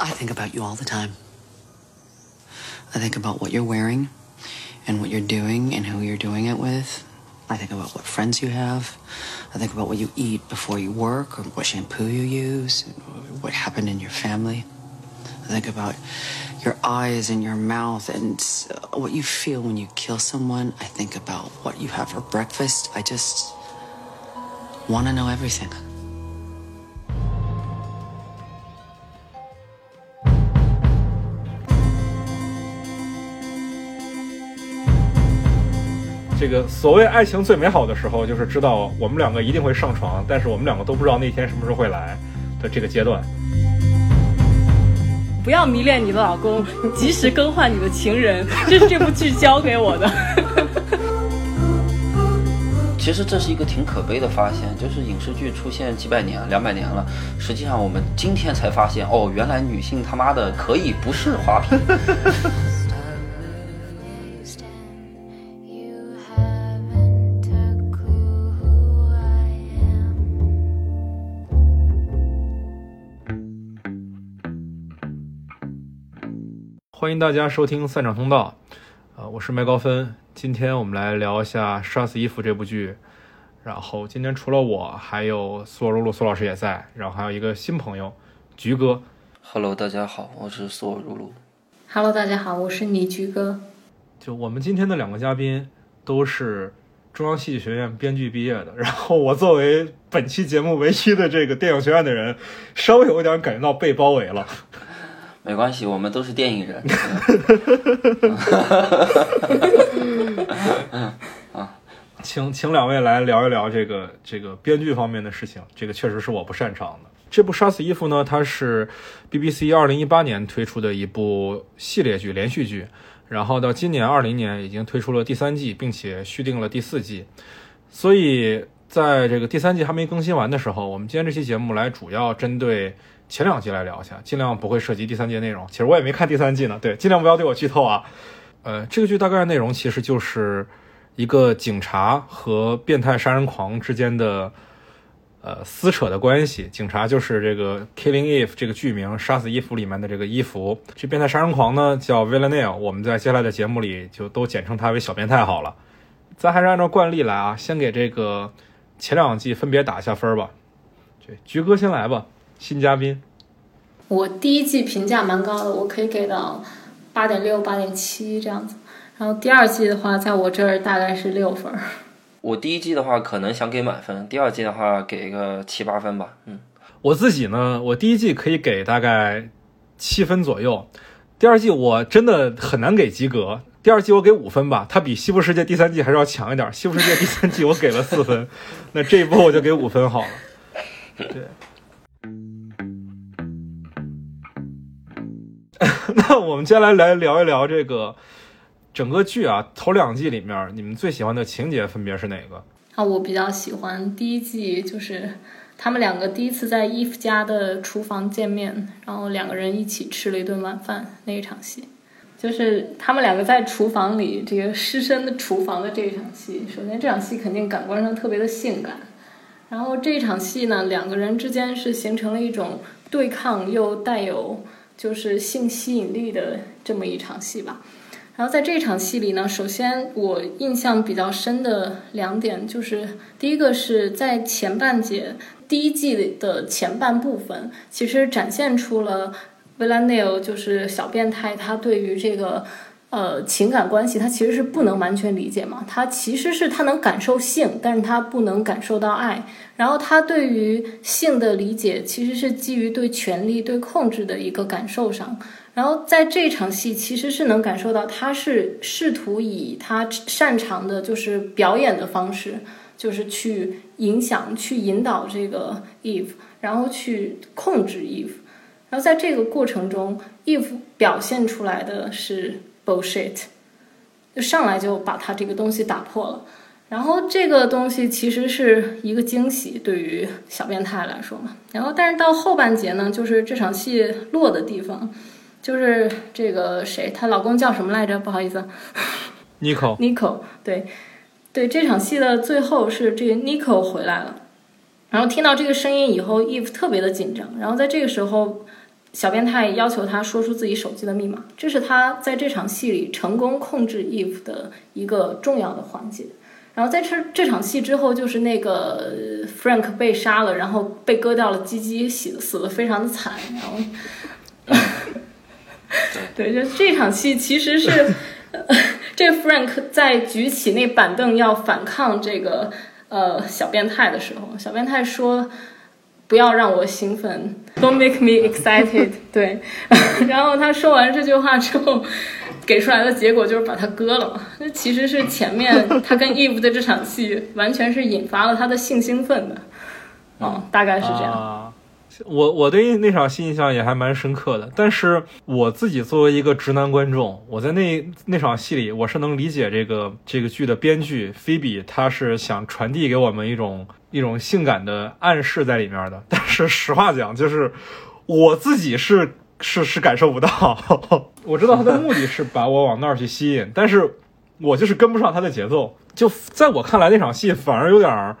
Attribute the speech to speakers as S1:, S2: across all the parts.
S1: I think about you all the time. I think about what you're wearing and what you're doing and who you're doing it with. I think about what friends you have. I think about what you eat before you work or what shampoo you use, what happened in your family. I think about your eyes and your mouth and what you feel when you kill someone. I think about what you have for breakfast. I just want to know everything.
S2: 这个所谓爱情最美好的时候，就是知道我们两个一定会上床，但是我们两个都不知道那天什么时候会来的这个阶段。
S3: 不要迷恋你的老公，及时更换你的情人，这是这部剧教给我的。
S4: 其实这是一个挺可悲的发现，就是影视剧出现几百年、两百年了，实际上我们今天才发现，哦，原来女性他妈的可以不是花瓶。
S2: 欢迎大家收听散场通道，呃，我是麦高芬。今天我们来聊一下《杀死伊芙》这部剧。然后今天除了我，还有苏若露苏老师也在，然后还有一个新朋友菊哥。
S4: Hello，大家好，我是苏若露。
S3: Hello，大家好，我是你菊哥。
S2: 就我们今天的两个嘉宾都是中央戏剧学院编剧毕业的，然后我作为本期节目唯一的这个电影学院的人，稍微有点感觉到被包围了。
S4: 没关系，我们都是电影人。
S2: 请请两位来聊一聊这个这个编剧方面的事情，这个确实是我不擅长的。这部《杀死伊芙》呢，它是 BBC 二零一八年推出的一部系列剧连续剧，然后到今年二零年已经推出了第三季，并且续订了第四季。所以在这个第三季还没更新完的时候，我们今天这期节目来主要针对。前两集来聊一下，尽量不会涉及第三季内容。其实我也没看第三季呢，对，尽量不要对我剧透啊。呃，这个剧大概内容其实就是一个警察和变态杀人狂之间的呃撕扯的关系。警察就是这个 Killing Eve 这个剧名，杀死伊芙里面的这个伊芙。这变态杀人狂呢叫 Villanelle，我们在接下来的节目里就都简称他为小变态好了。咱还是按照惯例来啊，先给这个前两季分别打一下分吧。对，菊哥先来吧。新嘉宾，
S3: 我第一季评价蛮高的，我可以给到八点六、八点七这样子。然后第二季的话，在我这儿大概是六分。
S4: 我第一季的话可能想给满分，第二季的话给个七八分吧。嗯，
S2: 我自己呢，我第一季可以给大概七分左右，第二季我真的很难给及格。第二季我给五分吧，它比《西部世界》第三季还是要强一点。《西部世界》第三季我给了四分，那这一波我就给五分好了。对。那我们接下来来聊一聊这个整个剧啊，头两季里面你们最喜欢的情节分别是哪个？
S3: 啊，我比较喜欢第一季，就是他们两个第一次在伊芙家的厨房见面，然后两个人一起吃了一顿晚饭那一场戏，就是他们两个在厨房里这个师生的厨房的这一场戏。首先，这场戏肯定感官上特别的性感，然后这一场戏呢，两个人之间是形成了一种对抗又带有。就是性吸引力的这么一场戏吧，然后在这场戏里呢，首先我印象比较深的两点就是，第一个是在前半节第一季的前半部分，其实展现出了 v i l l a n e l 就是小变态，他对于这个。呃，情感关系他其实是不能完全理解嘛，他其实是他能感受性，但是他不能感受到爱。然后他对于性的理解其实是基于对权力、对控制的一个感受上。然后在这场戏其实是能感受到他是试图以他擅长的就是表演的方式，就是去影响、去引导这个 Eve，然后去控制 Eve。然后在这个过程中，Eve 表现出来的是。bullshit，就上来就把他这个东西打破了，然后这个东西其实是一个惊喜，对于小变态来说嘛。然后，但是到后半节呢，就是这场戏落的地方，就是这个谁，她老公叫什么来着？不好意思
S2: ，Nico。
S3: Nico，对，对，这场戏的最后是这个 Nico 回来了，然后听到这个声音以后，Eve 特别的紧张，然后在这个时候。小变态要求他说出自己手机的密码，这是他在这场戏里成功控制 Eve 的一个重要的环节。然后在这这场戏之后，就是那个 Frank 被杀了，然后被割掉了鸡鸡，死死的非常的惨。然后，对，就这场戏其实是 这 Frank 在举起那板凳要反抗这个呃小变态的时候，小变态说。不要让我兴奋，Don't make me excited。对，然后他说完这句话之后，给出来的结果就是把他割了。那其实是前面 他跟 Eve 的这场戏，完全是引发了他的性兴奋的。嗯，大概是这样。
S2: 我我对那场戏印象也还蛮深刻的，但是我自己作为一个直男观众，我在那那场戏里，我是能理解这个这个剧的编剧菲比，他是想传递给我们一种一种性感的暗示在里面的。但是实话讲，就是我自己是是是感受不到。我知道他的目的是把我往那儿去吸引，但是我就是跟不上他的节奏。就在我看来，那场戏反而有点儿。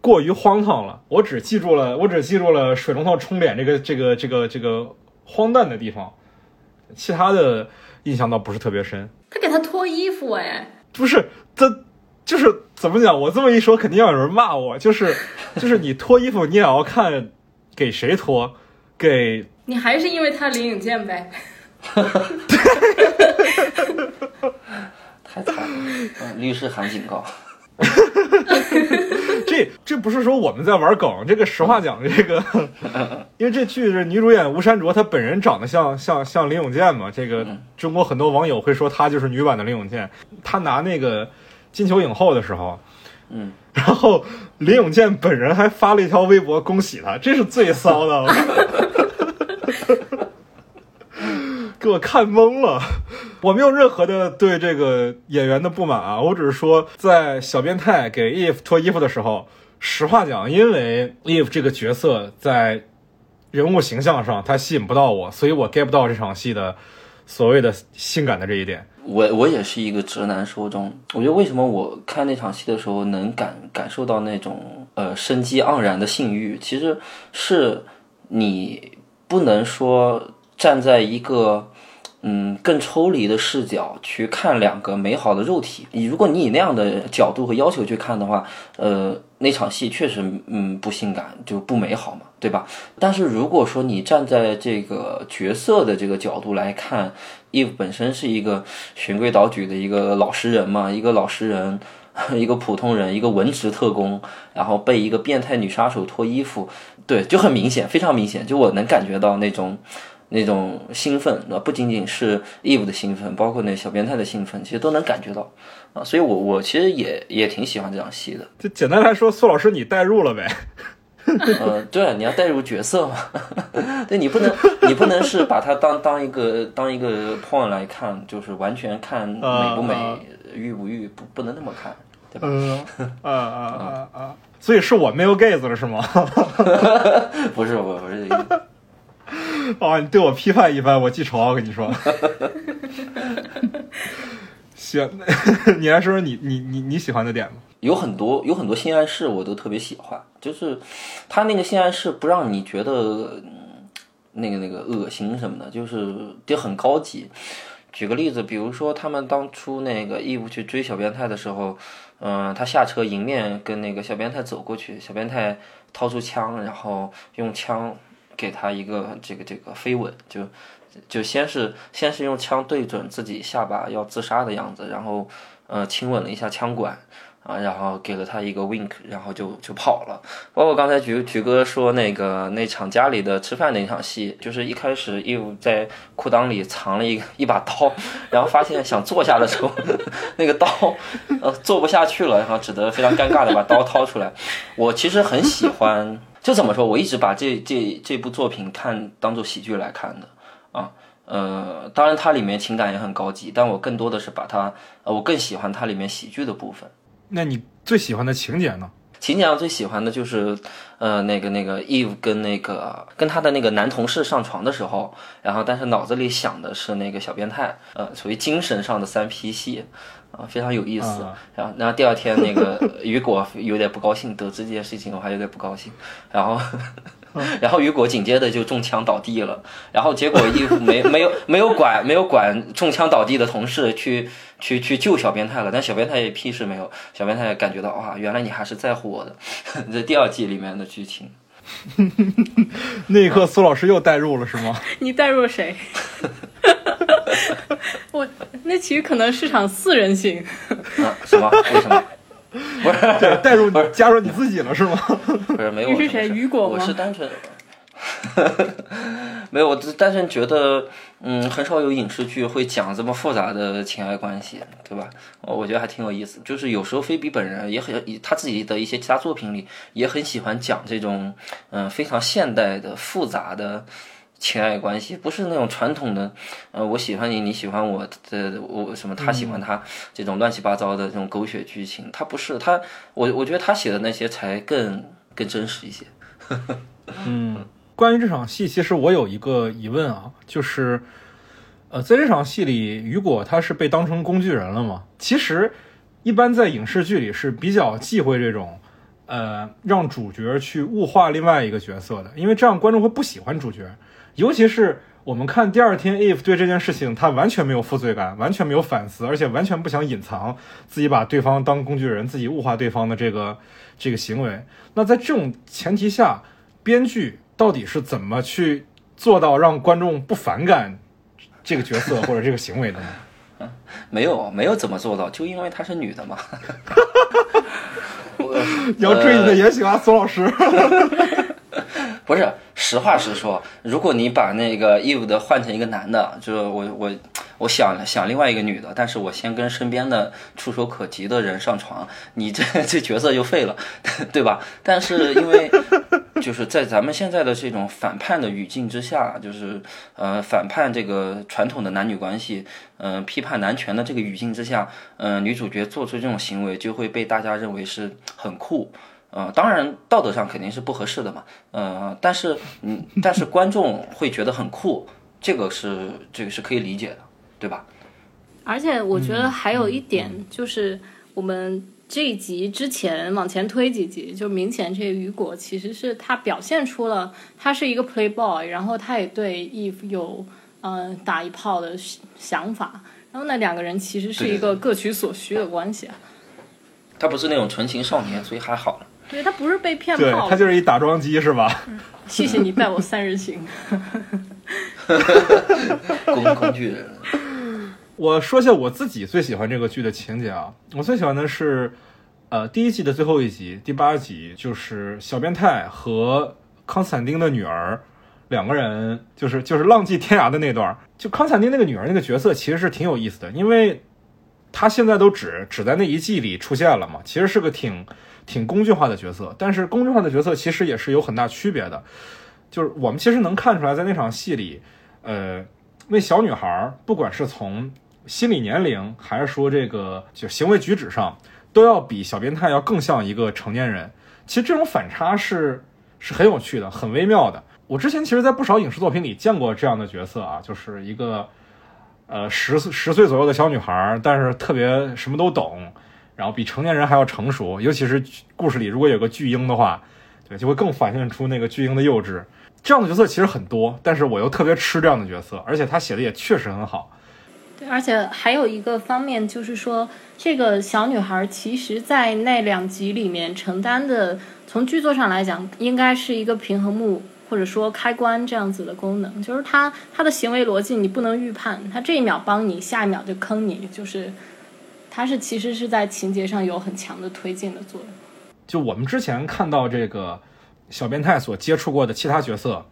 S2: 过于荒唐了，我只记住了，我只记住了水龙头冲脸这个这个这个这个荒诞的地方，其他的印象倒不是特别深。
S3: 他给他脱衣服哎，
S2: 不是，这就是怎么讲？我这么一说，肯定要有人骂我。就是 就是你脱衣服，你也要看给谁脱，给
S3: 你还是因为他林永健呗？
S4: 太惨了，律师函警告。
S2: 这这不是说我们在玩梗，这个实话讲，这个，因为这剧是女主演吴珊卓，她本人长得像像像林永健嘛，这个中国很多网友会说她就是女版的林永健。她拿那个金球影后的时候，
S4: 嗯，
S2: 然后林永健本人还发了一条微博恭喜她，这是最骚的，给我看懵了。我没有任何的对这个演员的不满啊，我只是说，在小变态给 Eve 脱衣服的时候，实话讲，因为 Eve 这个角色在人物形象上他吸引不到我，所以我 get 不到这场戏的所谓的性感的这一点。
S4: 我我也是一个直男说中，我觉得为什么我看那场戏的时候能感感受到那种呃生机盎然的性欲，其实是你不能说站在一个。嗯，更抽离的视角去看两个美好的肉体。你如果你以那样的角度和要求去看的话，呃，那场戏确实嗯不性感，就不美好嘛，对吧？但是如果说你站在这个角色的这个角度来看，Eve 本身是一个循规蹈矩的一个老实人嘛，一个老实人，一个普通人，一个文职特工，然后被一个变态女杀手脱衣服，对，就很明显，非常明显，就我能感觉到那种。那种兴奋，那不仅仅是 Eve 的兴奋，包括那小变态的兴奋，其实都能感觉到啊。所以，我我其实也也挺喜欢这场戏的。
S2: 就简单来说，苏老师你代入了呗？
S4: 嗯，对，你要代入角色嘛。对你不能，你不能是把它当当一个当一个 point 来看，就是完全看美不美、欲不欲，不不能那么看，对吧？
S2: 嗯啊啊啊啊！所以是我没有 gaze 了是吗？
S4: 不是，我不是
S2: 啊。你对我批判一番，我记仇。我跟你说，行，你来说说你你你你喜欢的点吧。
S4: 有很多有很多性暗示，我都特别喜欢。就是他那个性暗示不让你觉得那个那个恶心什么的，就是就很高级。举个例子，比如说他们当初那个义务去追小变态的时候，嗯，他下车迎面跟那个小变态走过去，小变态掏出枪，然后用枪。给他一个这个这个飞吻，就就先是先是用枪对准自己下巴要自杀的样子，然后呃亲吻了一下枪管啊，然后给了他一个 wink，然后就就跑了。包括刚才菊菊哥说那个那场家里的吃饭那场戏，就是一开始义务在裤裆里藏了一一把刀，然后发现想坐下的时候，那个刀呃坐不下去了，然后只得非常尴尬的把刀掏出来。我其实很喜欢。就怎么说，我一直把这这这部作品看当做喜剧来看的啊，呃，当然它里面情感也很高级，但我更多的是把它，呃，我更喜欢它里面喜剧的部分。
S2: 那你最喜欢的情节呢？
S4: 情节上最喜欢的就是，呃，那个那个 Eve 跟那个跟他的那个男同事上床的时候，然后但是脑子里想的是那个小变态，呃，属于精神上的三 P 戏。啊，非常有意思。然后，然后第二天那个 雨果有点不高兴，得知这件事情，我还有点不高兴。然后，然后雨果紧接着就中枪倒地了，然后结果伊芙没没有没有管没有管中枪倒地的同事去去去救小变态了，但小变态也屁事没有，小变态也感觉到哇，原来你还是在乎我的，这第二季里面的剧情。
S2: 那一刻苏老师又代入了是吗？
S3: 你带入了谁？我那其实可能是场四人行，
S4: 啊，什么？为什么？不是
S2: 对，代入你加入你自己了是吗？
S4: 不是没有
S3: 你是谁雨果吗
S4: 我是单纯，没有，我只单纯觉得，嗯，很少有影视剧会讲这么复杂的情爱关系，对吧？我我觉得还挺有意思。就是有时候菲比本人也很，他自己的一些其他作品里也很喜欢讲这种，嗯，非常现代的复杂的。情爱关系不是那种传统的，呃，我喜欢你，你喜欢我的，我什么他喜欢他这种乱七八糟的这种狗血剧情，他不是他，我我觉得他写的那些才更更真实一些。
S2: 嗯，关于这场戏，其实我有一个疑问啊，就是，呃，在这场戏里，雨果他是被当成工具人了吗？其实，一般在影视剧里是比较忌讳这种，呃，让主角去物化另外一个角色的，因为这样观众会不喜欢主角，尤其是。我们看第二天，Eve 对这件事情他完全没有负罪感，完全没有反思，而且完全不想隐藏自己把对方当工具人、自己物化对方的这个这个行为。那在这种前提下，编剧到底是怎么去做到让观众不反感这个角色或者这个行为的呢？
S4: 没有没有怎么做到，就因为她是女的嘛。我
S2: 你要追你的也行啊，苏老师。
S4: 不是，实话实说，如果你把那个 Eve 的换成一个男的，就是我我我想想另外一个女的，但是我先跟身边的触手可及的人上床，你这这角色就废了，对吧？但是因为就是在咱们现在的这种反叛的语境之下，就是呃反叛这个传统的男女关系，嗯、批判男权的这个语境之下，嗯、女主角做出这种行为就会被大家认为是很酷。呃，当然道德上肯定是不合适的嘛，呃，但是嗯，但是观众会觉得很酷，这个是这个是可以理解的，对吧？
S3: 而且我觉得还有一点就是，我们这一集之前往前推几集，就明显这个雨果其实是他表现出了他是一个 playboy，然后他也对 Eve 有嗯、呃打一炮的想法，然后那两个人其实是一个各取所需的关系啊，
S4: 他不是那种纯情少年，所以还好了。
S3: 对他不是被骗
S2: 对
S3: 炮
S2: 他，就是一打桩机是吧？
S3: 谢谢你带我三人行。
S4: 工工具人，
S2: 我说一下我自己最喜欢这个剧的情节啊，我最喜欢的是，呃，第一季的最后一集，第八集，就是小变态和康斯坦丁的女儿两个人，就是就是浪迹天涯的那段儿。就康斯坦丁那个女儿那个角色其实是挺有意思的，因为他现在都只只在那一季里出现了嘛，其实是个挺挺工具化的角色。但是工具化的角色其实也是有很大区别的，就是我们其实能看出来，在那场戏里，呃，那小女孩不管是从心理年龄，还是说这个就行为举止上，都要比小变态要更像一个成年人。其实这种反差是是很有趣的，很微妙的。我之前其实，在不少影视作品里见过这样的角色啊，就是一个呃十十岁左右的小女孩，但是特别什么都懂，然后比成年人还要成熟。尤其是故事里如果有个巨婴的话，对，就会更反映出那个巨婴的幼稚。这样的角色其实很多，但是我又特别吃这样的角色，而且他写的也确实很好。
S3: 对，而且还有一个方面就是说，这个小女孩其实，在那两集里面承担的，从剧作上来讲，应该是一个平衡木或者说开关这样子的功能，就是它它的行为逻辑你不能预判，她这一秒帮你，下一秒就坑你，就是它是其实是在情节上有很强的推进的作用。
S2: 就我们之前看到这个小变态所接触过的其他角色，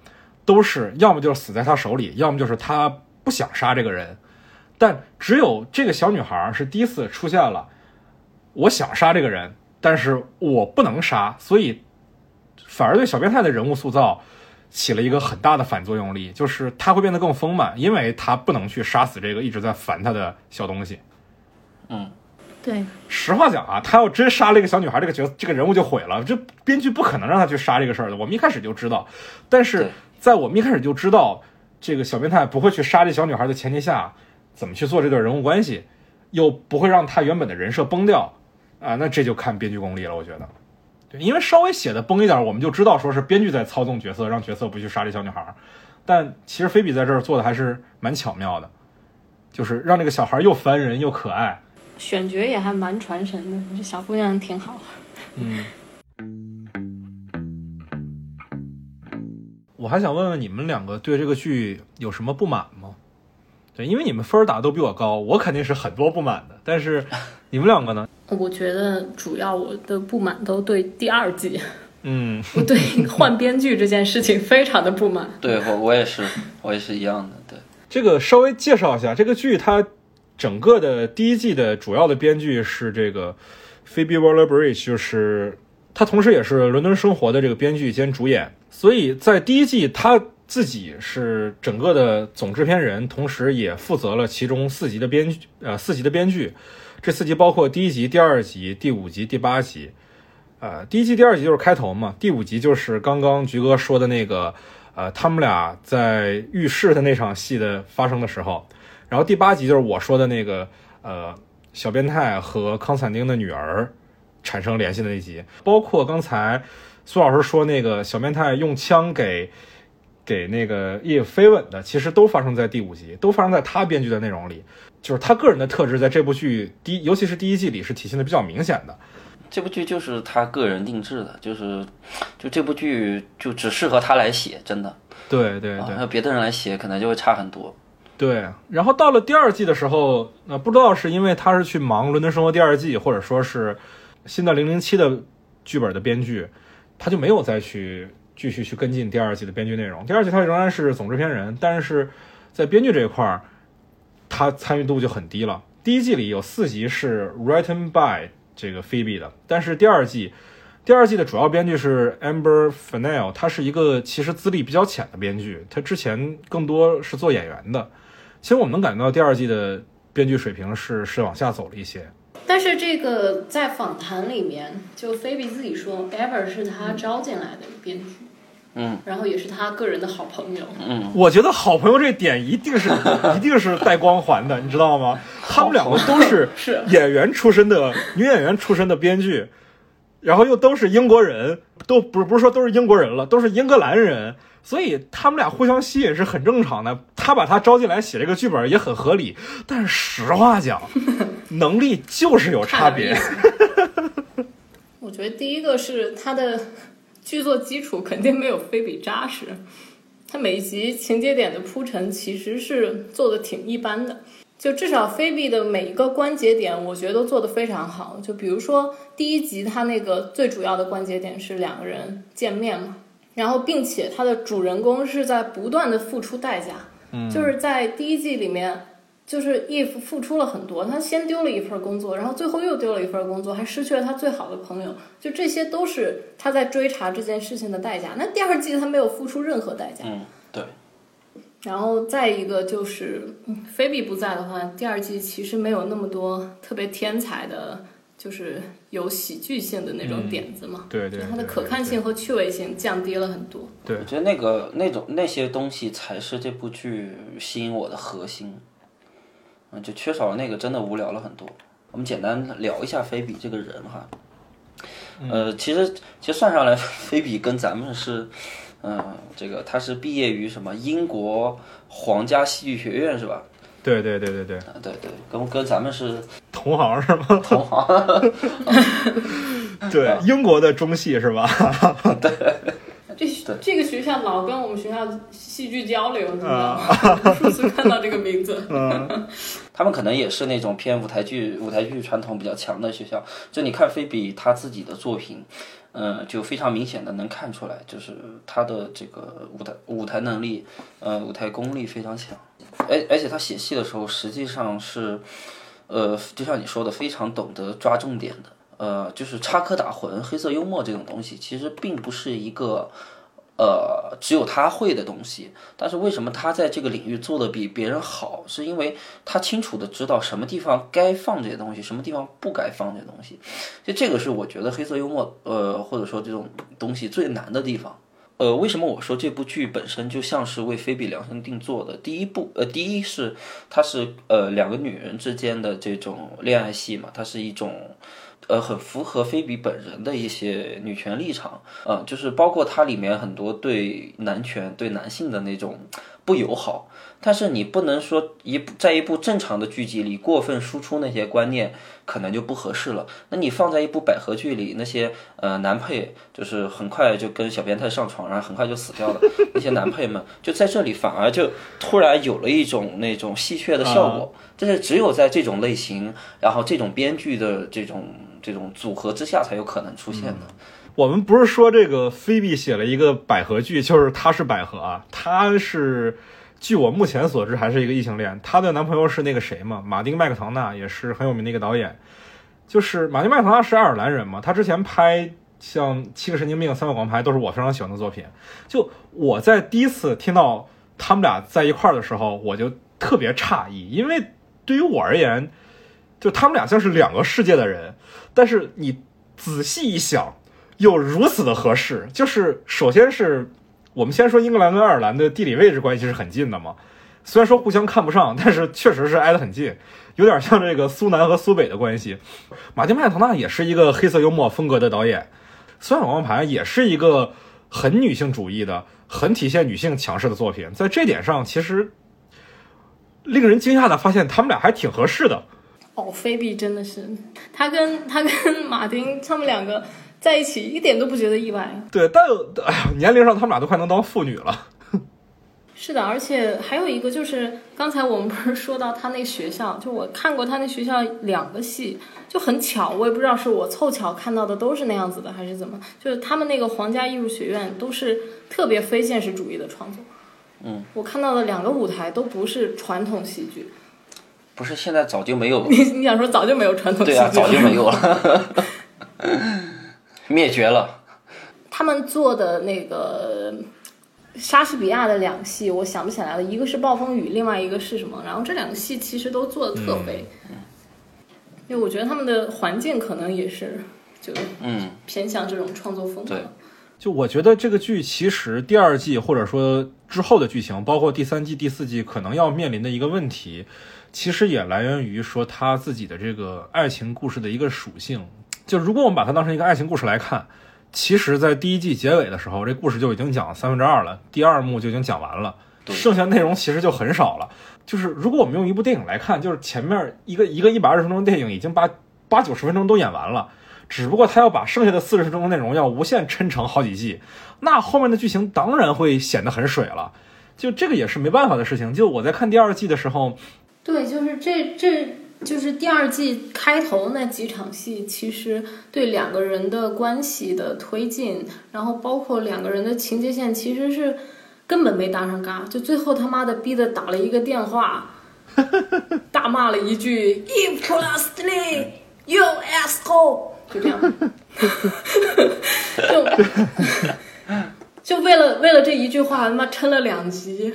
S2: 都是要么就是死在他手里，要么就是他不想杀这个人。但只有这个小女孩是第一次出现了，我想杀这个人，但是我不能杀，所以反而对小变态的人物塑造起了一个很大的反作用力，就是他会变得更丰满，因为他不能去杀死这个一直在烦他的小东西。
S3: 嗯对，
S2: 实话讲啊，他要真杀了一个小女孩，这个角这个人物就毁了。这编剧不可能让他去杀这个事儿的。我们一开始就知道，但是在我们一开始就知道这个小变态不会去杀这小女孩的前提下，怎么去做这段人物关系，又不会让他原本的人设崩掉啊？那这就看编剧功力了，我觉得。对，因为稍微写的崩一点，我们就知道说是编剧在操纵角色，让角色不去杀这小女孩儿。但其实菲比在这儿做的还是蛮巧妙的，就是让这个小孩又烦人又可爱。
S3: 选角也还蛮传神的，这小姑娘挺好。
S2: 嗯。我还想问问你们两个对这个剧有什么不满吗？对，因为你们分儿打都比我高，我肯定是很多不满的。但是你们两个呢？
S3: 我觉得主要我的不满都对第二季，
S2: 嗯，
S3: 我对换编剧这件事情非常的不满。
S4: 对我我也是，我也是一样的。对，
S2: 这个稍微介绍一下，这个剧它整个的第一季的主要的编剧是这个 Phoebe Waller-Bridge，就是他同时也是《伦敦生活》的这个编剧兼主演，所以在第一季他自己是整个的总制片人，同时也负责了其中四集的编剧，呃，四集的编剧。这四集包括第一集、第二集、第五集、第八集。呃，第一集、第二集就是开头嘛，第五集就是刚刚菊哥说的那个，呃，他们俩在浴室的那场戏的发生的时候。然后第八集就是我说的那个，呃，小变态和康斯坦丁的女儿产生联系的那集，包括刚才苏老师说那个小变态用枪给给那个叶飞吻的，其实都发生在第五集，都发生在他编剧的内容里。就是他个人的特质，在这部剧第，尤其是第一季里是体现的比较明显的。
S4: 这部剧就是他个人定制的，就是就这部剧就只适合他来写，真的。
S2: 对对对，
S4: 要别的人来写，可能就会差很多。
S2: 对，然后到了第二季的时候，那不知道是因为他是去忙《伦敦生活》第二季，或者说是新的《零零七》的剧本的编剧，他就没有再去继续去跟进第二季的编剧内容。第二季他仍然是总制片人，但是在编剧这一块儿。他参与度就很低了。第一季里有四集是 written by 这个 Phoebe 的，但是第二季，第二季的主要编剧是 Amber Fennell，他是一个其实资历比较浅的编剧，他之前更多是做演员的。其实我们能感觉到第二季的编剧水平是是往下走了一些。
S3: 但是这个在访谈里面，就 Phoebe 自己说，Amber 是他招进来的编剧。
S4: 嗯，
S3: 然后也是他个人的好朋友。
S4: 嗯，
S2: 我觉得好朋友这点一定是 一定是带光环的，你知道吗？他们两个都是
S3: 是
S2: 演员出身的女演员出身的编剧，然后又都是英国人，都不是不是说都是英国人了，都是英格兰人，所以他们俩互相吸引是很正常的。他把他招进来写这个剧本也很合理，但是实话讲，能力就是有差别。
S3: 我觉得第一个是他的。剧作基础肯定没有菲比扎实，他每一集情节点的铺陈其实是做的挺一般的。就至少菲比的每一个关节点，我觉得都做得非常好。就比如说第一集，他那个最主要的关节点是两个人见面嘛，然后并且他的主人公是在不断的付出代价，就是在第一季里面。就是 Eve 付出了很多，他先丢了一份工作，然后最后又丢了一份工作，还失去了他最好的朋友，就这些都是他在追查这件事情的代价。那第二季他没有付出任何代价。
S4: 嗯，对。
S3: 然后再一个就是菲比不在的话，第二季其实没有那么多特别天才的，就是有喜剧性的那种点子嘛。
S2: 对对。
S3: 它的可看性和趣味性降低了很多。
S2: 对，
S4: 我觉得那个那种那些东西才是这部剧吸引我的核心。嗯，就缺少了那个，真的无聊了很多。我们简单聊一下菲比这个人哈。呃，其实其实算上来，菲比跟咱们是，嗯，这个他是毕业于什么英国皇家戏剧学院是吧？
S2: 对对对对对。
S4: 对对，跟跟咱们是
S2: 同行是吗？
S4: 同行。
S2: 对，英国的中戏是吧？
S4: 对。
S3: 这这个学校老跟我们学校戏剧交流，你知道吗？无数次看到这个名字。
S4: 他们可能也是那种偏舞台剧、舞台剧传统比较强的学校。就你看菲比他自己的作品，嗯，就非常明显的能看出来，就是他的这个舞台舞台能力，呃，舞台功力非常强。而而且他写戏的时候，实际上是，呃，就像你说的，非常懂得抓重点的。呃，就是插科打诨、黑色幽默这种东西，其实并不是一个，呃，只有他会的东西。但是为什么他在这个领域做的比别人好？是因为他清楚的知道什么地方该放这些东西，什么地方不该放这些东西。就这个是我觉得黑色幽默，呃，或者说这种东西最难的地方。呃，为什么我说这部剧本身就像是为菲比量身定做的？第一部，呃，第一是它是呃两个女人之间的这种恋爱戏嘛，它是一种。呃，很符合菲比本人的一些女权立场，呃，就是包括它里面很多对男权、对男性的那种不友好。但是你不能说一部在一部正常的剧集里过分输出那些观念，可能就不合适了。那你放在一部百合剧里，那些呃男配就是很快就跟小变态上床，然后很快就死掉了，那些男配们就在这里反而就突然有了一种那种戏谑的效果。这是只有在这种类型，然后这种编剧的这种这种组合之下才有可能出现的。
S2: 我们不是说这个菲比写了一个百合剧，就是她是百合啊，她是。据我目前所知，还是一个异性恋。她的男朋友是那个谁嘛？马丁·麦克唐纳也是很有名的一个导演。就是马丁·麦克唐纳是爱尔兰人嘛？他之前拍像《七个神经病》《三个王牌》都是我非常喜欢的作品。就我在第一次听到他们俩在一块儿的时候，我就特别诧异，因为对于我而言，就他们俩像是两个世界的人。但是你仔细一想，又如此的合适。就是首先是。我们先说英格兰跟爱尔兰的地理位置关系是很近的嘛，虽然说互相看不上，但是确实是挨得很近，有点像这个苏南和苏北的关系。马丁麦克唐纳也是一个黑色幽默风格的导演，《酸小王牌》也是一个很女性主义的、很体现女性强势的作品。在这点上，其实令人惊讶的发现，他们俩还挺合适的。
S3: 哦，菲比真的是，他跟他跟马丁他们两个。在一起一点都不觉得意外。
S2: 对，但哎呀，年龄上他们俩都快能当父女了。
S3: 是的，而且还有一个就是，刚才我们不是说到他那学校，就我看过他那学校两个戏，就很巧，我也不知道是我凑巧看到的都是那样子的，还是怎么，就是他们那个皇家艺术学院都是特别非现实主义的创作。
S4: 嗯，
S3: 我看到的两个舞台都不是传统戏剧。
S4: 不是，现在早就没有。
S3: 你你想说早就没有传统戏剧了？
S4: 对啊，早就没有了。灭绝了。
S3: 他们做的那个莎士比亚的两戏，我想不起来了，一个是《暴风雨》，另外一个是什么？然后这两个戏其实都做的特别，因为我觉得他们的环境可能也是就
S4: 嗯
S3: 偏向这种创作风格。
S2: 就我觉得这个剧其实第二季或者说之后的剧情，包括第三季、第四季可能要面临的一个问题，其实也来源于说他自己的这个爱情故事的一个属性。就如果我们把它当成一个爱情故事来看，其实，在第一季结尾的时候，这故事就已经讲三分之二了，第二幕就已经讲完了，剩下内容其实就很少了。就是如果我们用一部电影来看，就是前面一个一个一百二十分钟的电影已经把八九十分钟都演完了，只不过他要把剩下的四十分钟的内容要无限抻成好几季，那后面的剧情当然会显得很水了。就这个也是没办法的事情。就我在看第二季的时候，
S3: 对，就是这这。就是第二季开头那几场戏，其实对两个人的关系的推进，然后包括两个人的情节线，其实是根本没搭上嘎。就最后他妈的逼的打了一个电话，大骂了一句 “If plus three, you asshole”，就这样，就就为了为了这一句话，他妈撑了两集。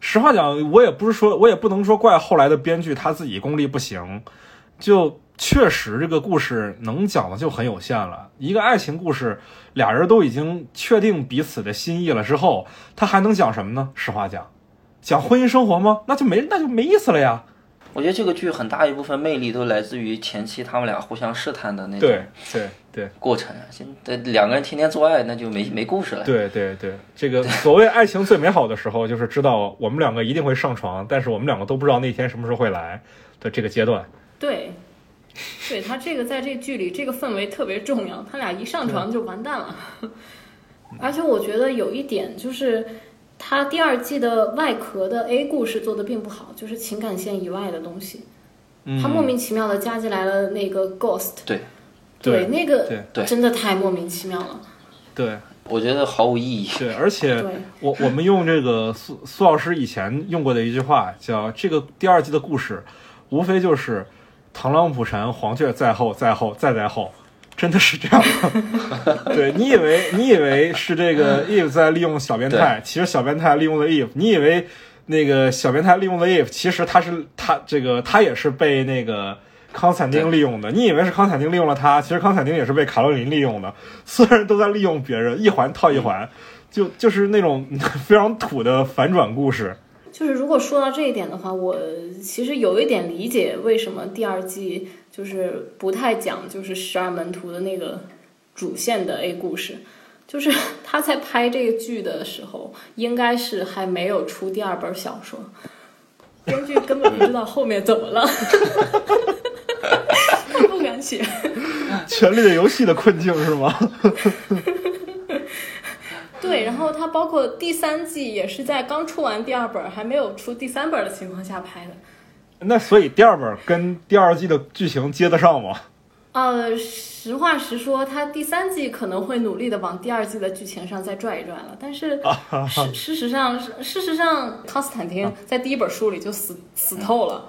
S2: 实话讲，我也不是说，我也不能说怪后来的编剧他自己功力不行，就确实这个故事能讲的就很有限了。一个爱情故事，俩人都已经确定彼此的心意了之后，他还能讲什么呢？实话讲，讲婚姻生活吗？那就没那就没意思了呀。
S4: 我觉得这个剧很大一部分魅力都来自于前期他们俩互相试探的那种
S2: 对对对
S4: 过程。现在两个人天天做爱，那就没没故事了。
S2: 对对对，这个所谓爱情最美好的时候，就是知道我们两个一定会上床，但是我们两个都不知道那天什么时候会来的这个阶段。
S3: 对，对他这个在这剧里，这个氛围特别重要。他俩一上床就完蛋了。而且我觉得有一点就是。他第二季的外壳的 A 故事做的并不好，就是情感线以外的东西，他莫名其妙的加进来了那个 Ghost，
S4: 对，
S3: 对，那个
S4: 对
S3: 真的太莫名其妙了，
S2: 对，
S4: 我觉得毫无意义。
S2: 对，而且我我们用这个苏苏老师以前用过的一句话，叫这个第二季的故事，无非就是螳螂捕蝉，黄雀在后，在后，再在后。真的是这样的，对你以为你以为是这个 Eve 在利用小变态，其实小变态利用了 Eve。你以为那个小变态利用了 Eve，其实他是他这个他也是被那个康斯坦丁利用的。你以为是康斯坦丁利用了他，其实康斯坦丁也是被卡洛琳利用的。所有人都在利用别人，一环套一环，就就是那种 非常土的反转故事。
S3: 就是如果说到这一点的话，我其实有一点理解为什么第二季就是不太讲就是十二门徒的那个主线的 A 故事，就是 他在拍这个剧的时候，应该是还没有出第二本小说，编剧根本不知道后面怎么了，他不敢写。
S2: 《权力的游戏》的困境是吗？
S3: 对，然后他包括第三季也是在刚出完第二本还没有出第三本的情况下拍的。
S2: 那所以第二本跟第二季的剧情接得上吗？
S3: 呃，实话实说，他第三季可能会努力的往第二季的剧情上再拽一拽了，但是事事实上，事实上，康斯坦丁在第一本书里就死死透了。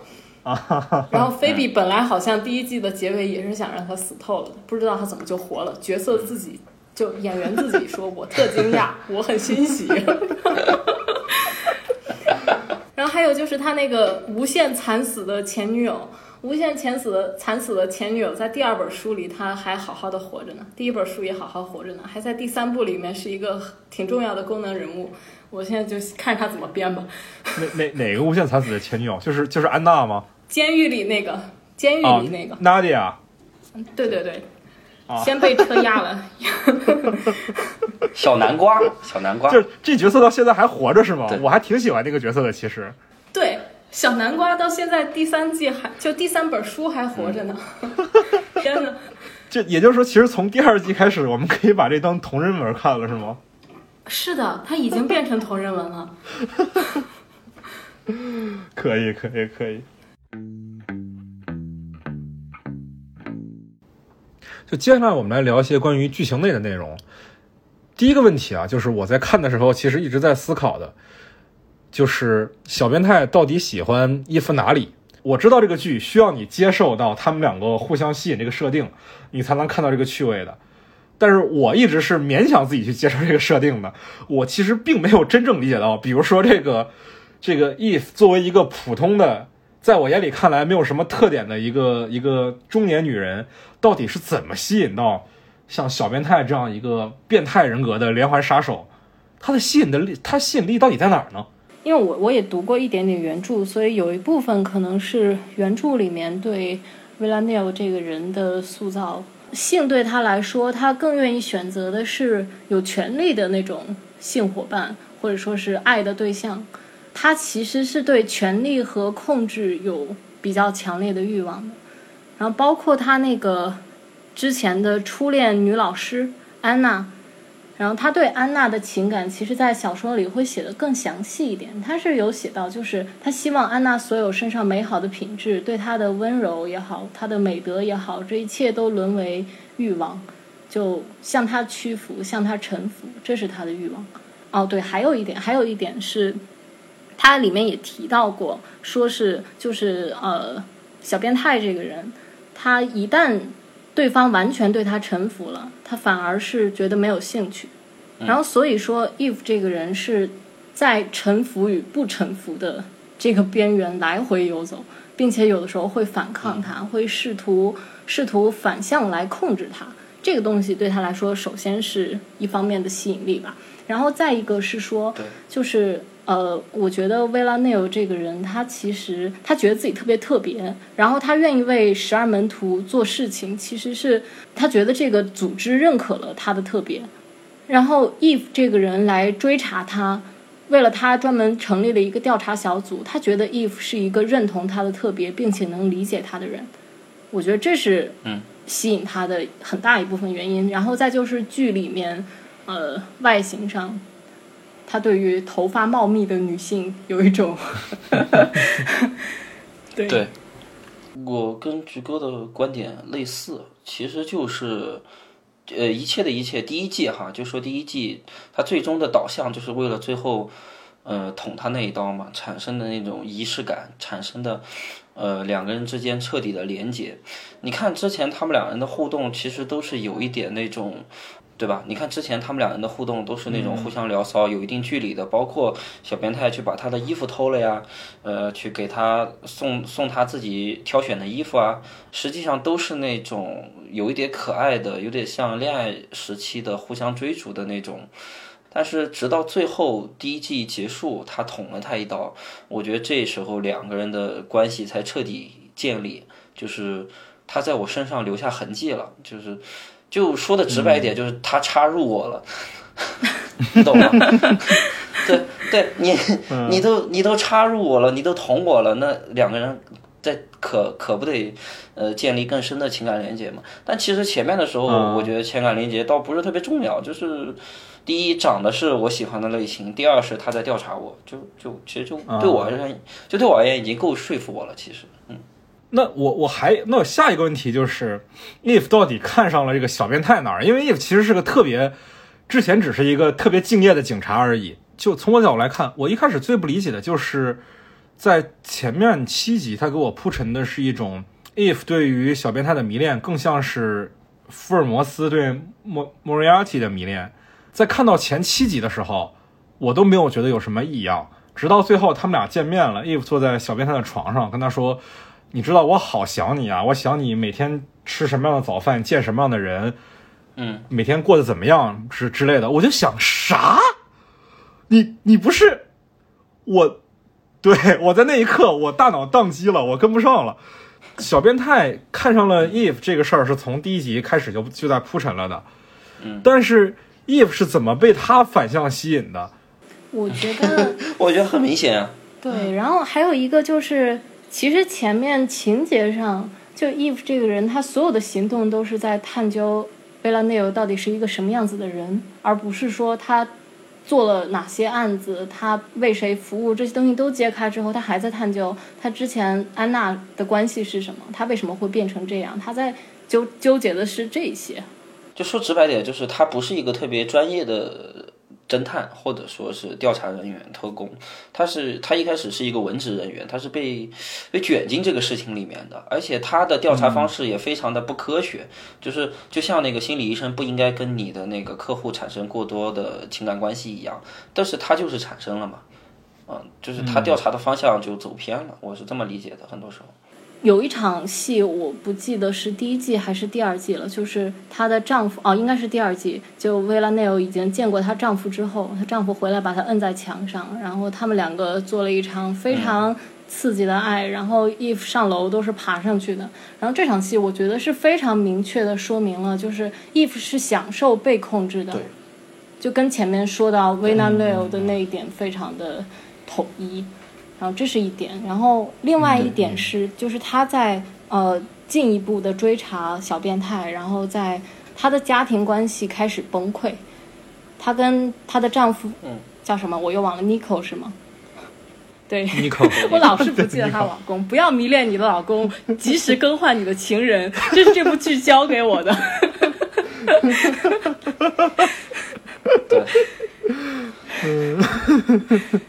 S3: 然后菲比本来好像第一季的结尾也是想让他死透了的，不知道他怎么就活了。角色自己就演员自己说：“ 我特惊讶，我很欣喜。”还有就是他那个无限惨死的前女友，无限惨死的惨死的前女友，在第二本书里他还好好的活着呢，第一本书也好好活着呢，还在第三部里面是一个挺重要的功能人物。我现在就看他怎么编吧。
S2: 哪哪哪个无限惨死的前女友？就是就是安娜吗？
S3: 监狱里那个，监狱
S2: 啊
S3: 里那个
S2: ，，Nadia。
S3: 对对对，
S2: 啊
S3: 先被车压了。
S4: 小南瓜，小南瓜，
S2: 就是这角色到现在还活着是吗？我还挺喜欢这个角色的，其实。
S3: 对，小南瓜到现在第三季还就第三本书还活着呢。天哪！
S2: 这也就是说，其实从第二季开始，我们可以把这当同人文看了，是吗？
S3: 是的，它已经变成同人文了。
S2: 可以，可以，可以。就接下来我们来聊一些关于剧情内的内容。第一个问题啊，就是我在看的时候，其实一直在思考的，就是小变态到底喜欢伊芙哪里？我知道这个剧需要你接受到他们两个互相吸引这个设定，你才能看到这个趣味的。但是我一直是勉强自己去接受这个设定的，我其实并没有真正理解到，比如说这个这个 if 作为一个普通的，在我眼里看来没有什么特点的一个一个中年女人，到底是怎么吸引到像小变态这样一个变态人格的连环杀手？她的吸引的力，她吸引力到底在哪儿呢？
S3: 因为我我也读过一点点原著，所以有一部分可能是原著里面对 Villanelle 这个人的塑造。性对他来说，他更愿意选择的是有权利的那种性伙伴，或者说是爱的对象。他其实是对权力和控制有比较强烈的欲望的。然后包括他那个之前的初恋女老师安娜，然后他对安娜的情感，其实，在小说里会写的更详细一点。他是有写到，就是他希望安娜所有身上美好的品质，对她的温柔也好，她的美德也好，这一切都沦为欲望，就向她屈服，向她臣服，这是他的欲望。哦，对，还有一点，还有一点是，他里面也提到过，说是就是呃，小变态这个人，他一旦对方完全对他臣服了，他反而是觉得没有兴趣。然后所以说，Eve 这个人是在臣服与不臣服的这个边缘来回游走，并且有的时候会反抗他，会试图试图反向来控制他。这个东西对他来说，首先是一方面的吸引力吧，然后再一个是说，就是呃，我觉得薇拉内尔这个人，他其实他觉得自己特别特别，然后他愿意为十二门徒做事情，其实是他觉得这个组织认可了他的特别，然后 Eve 这个人来追查他，为了他专门成立了一个调查小组，他觉得 Eve 是一个认同他的特别，并且能理解他的人，我觉得这是
S4: 嗯
S3: 吸引他的很大一部分原因。然后再就是剧里面，呃，外形上，他对于头发茂密的女性有一种，对
S4: 对，我跟菊哥的观点类似，其实就是，呃，一切的一切，第一季哈，就说第一季，它最终的导向就是为了最后，呃，捅他那一刀嘛，产生的那种仪式感，产生的，呃，两个人之间彻底的连接。你看之前他们两人的互动，其实都是有一点那种。对吧？你看之前他们两人的互动都是那种互相聊骚、有一定距离的，包括小变态去把他的衣服偷了呀，呃，去给他送送他自己挑选的衣服啊，实际上都是那种有一点可爱的，有点像恋爱时期的互相追逐的那种但是直到最后第一季结束，他捅了他一刀，我觉得这时候两个人的关系才彻底建立，就是他在我身上留下痕迹了，就是就说的直白一点，就是他插入我了，你 懂吗？对对，你你都你都插入我了，你都捅我了，那两个人在可可不得呃建立更深的情感连接嘛？但其实前面的时候，我觉得情感连接倒不是特别重要，就是。第一长得是我喜欢的类型，第二是他在调查我，就就其实就对我而言，就对我而言已经够说服我了。其实，嗯，
S2: 那我我还那我下一个问题就是，if 到底看上了这个小变态哪儿？因为 if 其实是个特别，之前只是一个特别敬业的警察而已。就从我角度来看，我一开始最不理解的就是在前面七集，他给我铺陈的是一种 if 对于小变态的迷恋，更像是福尔摩斯对莫莫瑞亚蒂的迷恋。在看到前七集的时候，我都没有觉得有什么异样，直到最后他们俩见面了，If 坐在小变态的床上跟他说：“你知道我好想你啊，我想你每天吃什么样的早饭，见什么样的人，
S4: 嗯，
S2: 每天过得怎么样之之类的。”我就想啥？你你不是我？对我在那一刻我大脑宕机了，我跟不上了。小变态看上了 Eve 这个事儿是从第一集开始就就在铺陈了的，
S4: 嗯，
S2: 但是。Eve 是怎么被他反向吸引的？
S3: 我觉得，
S4: 我觉得很明显啊。
S3: 对，然后还有一个就是，其实前面情节上，就 Eve 这个人，他所有的行动都是在探究贝拉内尔到底是一个什么样子的人，而不是说他做了哪些案子，他为谁服务，这些东西都揭开之后，他还在探究他之前安娜的关系是什么，他为什么会变成这样，他在纠纠结的是这些。
S4: 就说直白点，就是他不是一个特别专业的侦探，或者说是调查人员、特工。他是他一开始是一个文职人员，他是被被卷进这个事情里面的，而且他的调查方式也非常的不科学。就是就像那个心理医生不应该跟你的那个客户产生过多的情感关系一样，但是他就是产生了嘛，嗯，就是他调查的方向就走偏了。我是这么理解的，很多时候。
S3: 有一场戏，我不记得是第一季还是第二季了，就是她的丈夫哦，应该是第二季。就薇拉内欧已经见过她丈夫之后，她丈夫回来把她摁在墙上，然后他们两个做了一场非常刺激的爱，然后 Eve 上楼都是爬上去的。然后这场戏我觉得是非常明确的说明了，就是 Eve 是享受被控制的，就跟前面说到薇拉内欧的那一点非常的统一。然后这是一点，然后另外一点是，就是她在呃进一步的追查小变态，然后在她的家庭关系开始崩溃，她跟她的丈夫嗯叫什么我又忘了，Nico 是吗？对
S2: ，Nico，
S3: 我老是不记得她老公。不要迷恋你的老公，及时更换你的情人，这是这部剧教给我的。
S4: 对，
S2: 嗯。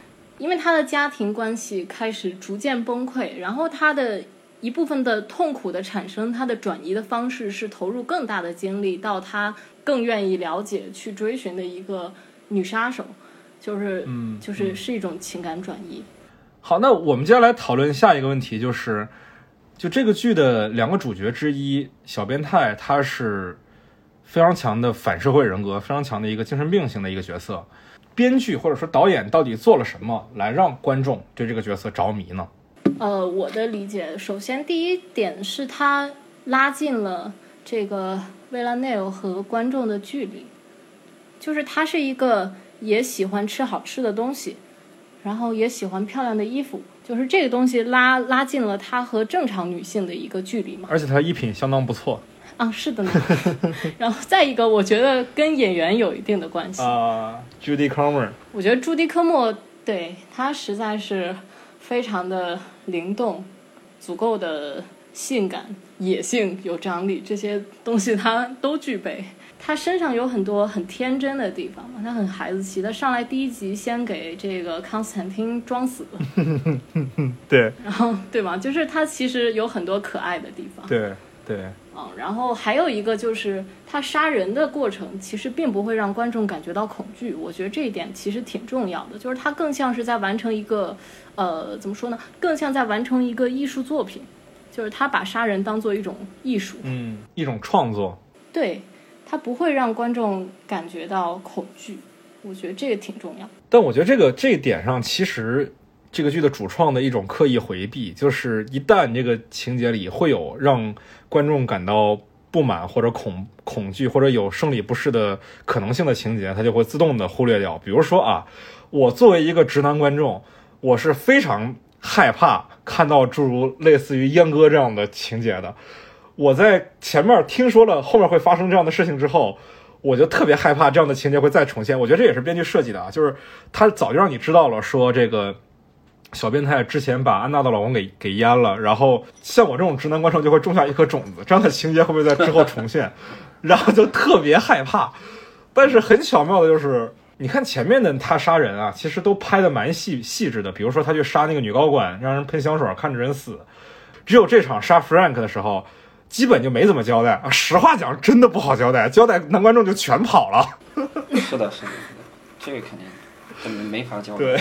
S3: 他的家庭关系开始逐渐崩溃，然后他的一部分的痛苦的产生，他的转移的方式是投入更大的精力到他更愿意了解、去追寻的一个女杀手，就是
S2: 嗯，
S3: 就是是一种情感转移。
S2: 好，那我们接下来讨论下一个问题，就是就这个剧的两个主角之一小变态，他是非常强的反社会人格，非常强的一个精神病型的一个角色。编剧或者说导演到底做了什么来让观众对这个角色着迷呢？
S3: 呃，我的理解，首先第一点是他拉近了这个维拉内尔和观众的距离，就是他是一个也喜欢吃好吃的东西，然后也喜欢漂亮的衣服，就是这个东西拉拉近了他和正常女性的一个距离嘛。
S2: 而且他衣品相当不错。
S3: 啊，是的呢。然后再一个，我觉得跟演员有一定的关系
S2: 啊。Judy Comer，
S3: 我觉得朱迪科莫对他实在是非常的灵动，足够的性感、野性、有张力，这些东西他都具备。他身上有很多很天真的地方嘛，他很孩子气。他上来第一集先给这个康斯坦丁装死，
S2: 对，
S3: 然后对吧？就是他其实有很多可爱的地方，
S2: 对对。
S3: 嗯，然后还有一个就是他杀人的过程，其实并不会让观众感觉到恐惧。我觉得这一点其实挺重要的，就是他更像是在完成一个，呃，怎么说呢？更像在完成一个艺术作品，就是他把杀人当做一种艺术，
S2: 嗯，一种创作。
S3: 对，他不会让观众感觉到恐惧。我觉得这个挺重要。
S2: 但我觉得这个这一点上，其实这个剧的主创的一种刻意回避，就是一旦这个情节里会有让观众感到不满或者恐恐惧或者有生理不适的可能性的情节，他就会自动的忽略掉。比如说啊，我作为一个直男观众，我是非常害怕看到诸如类似于阉割这样的情节的。我在前面听说了后面会发生这样的事情之后，我就特别害怕这样的情节会再重现。我觉得这也是编剧设计的啊，就是他早就让你知道了，说这个小变态之前把安娜的老公给给阉了，然后像我这种直男观众就会种下一颗种子，这样的情节会不会在之后重现？然后就特别害怕。但是很巧妙的就是，你看前面的他杀人啊，其实都拍的蛮细细致的，比如说他去杀那个女高管，让人喷香水看着人死，只有这场杀 Frank 的时候。基本就没怎么交代啊，实话讲，真的不好交代，交代男观众就全跑了。
S4: 是的，是的，这个肯定这没法交代。
S2: 对，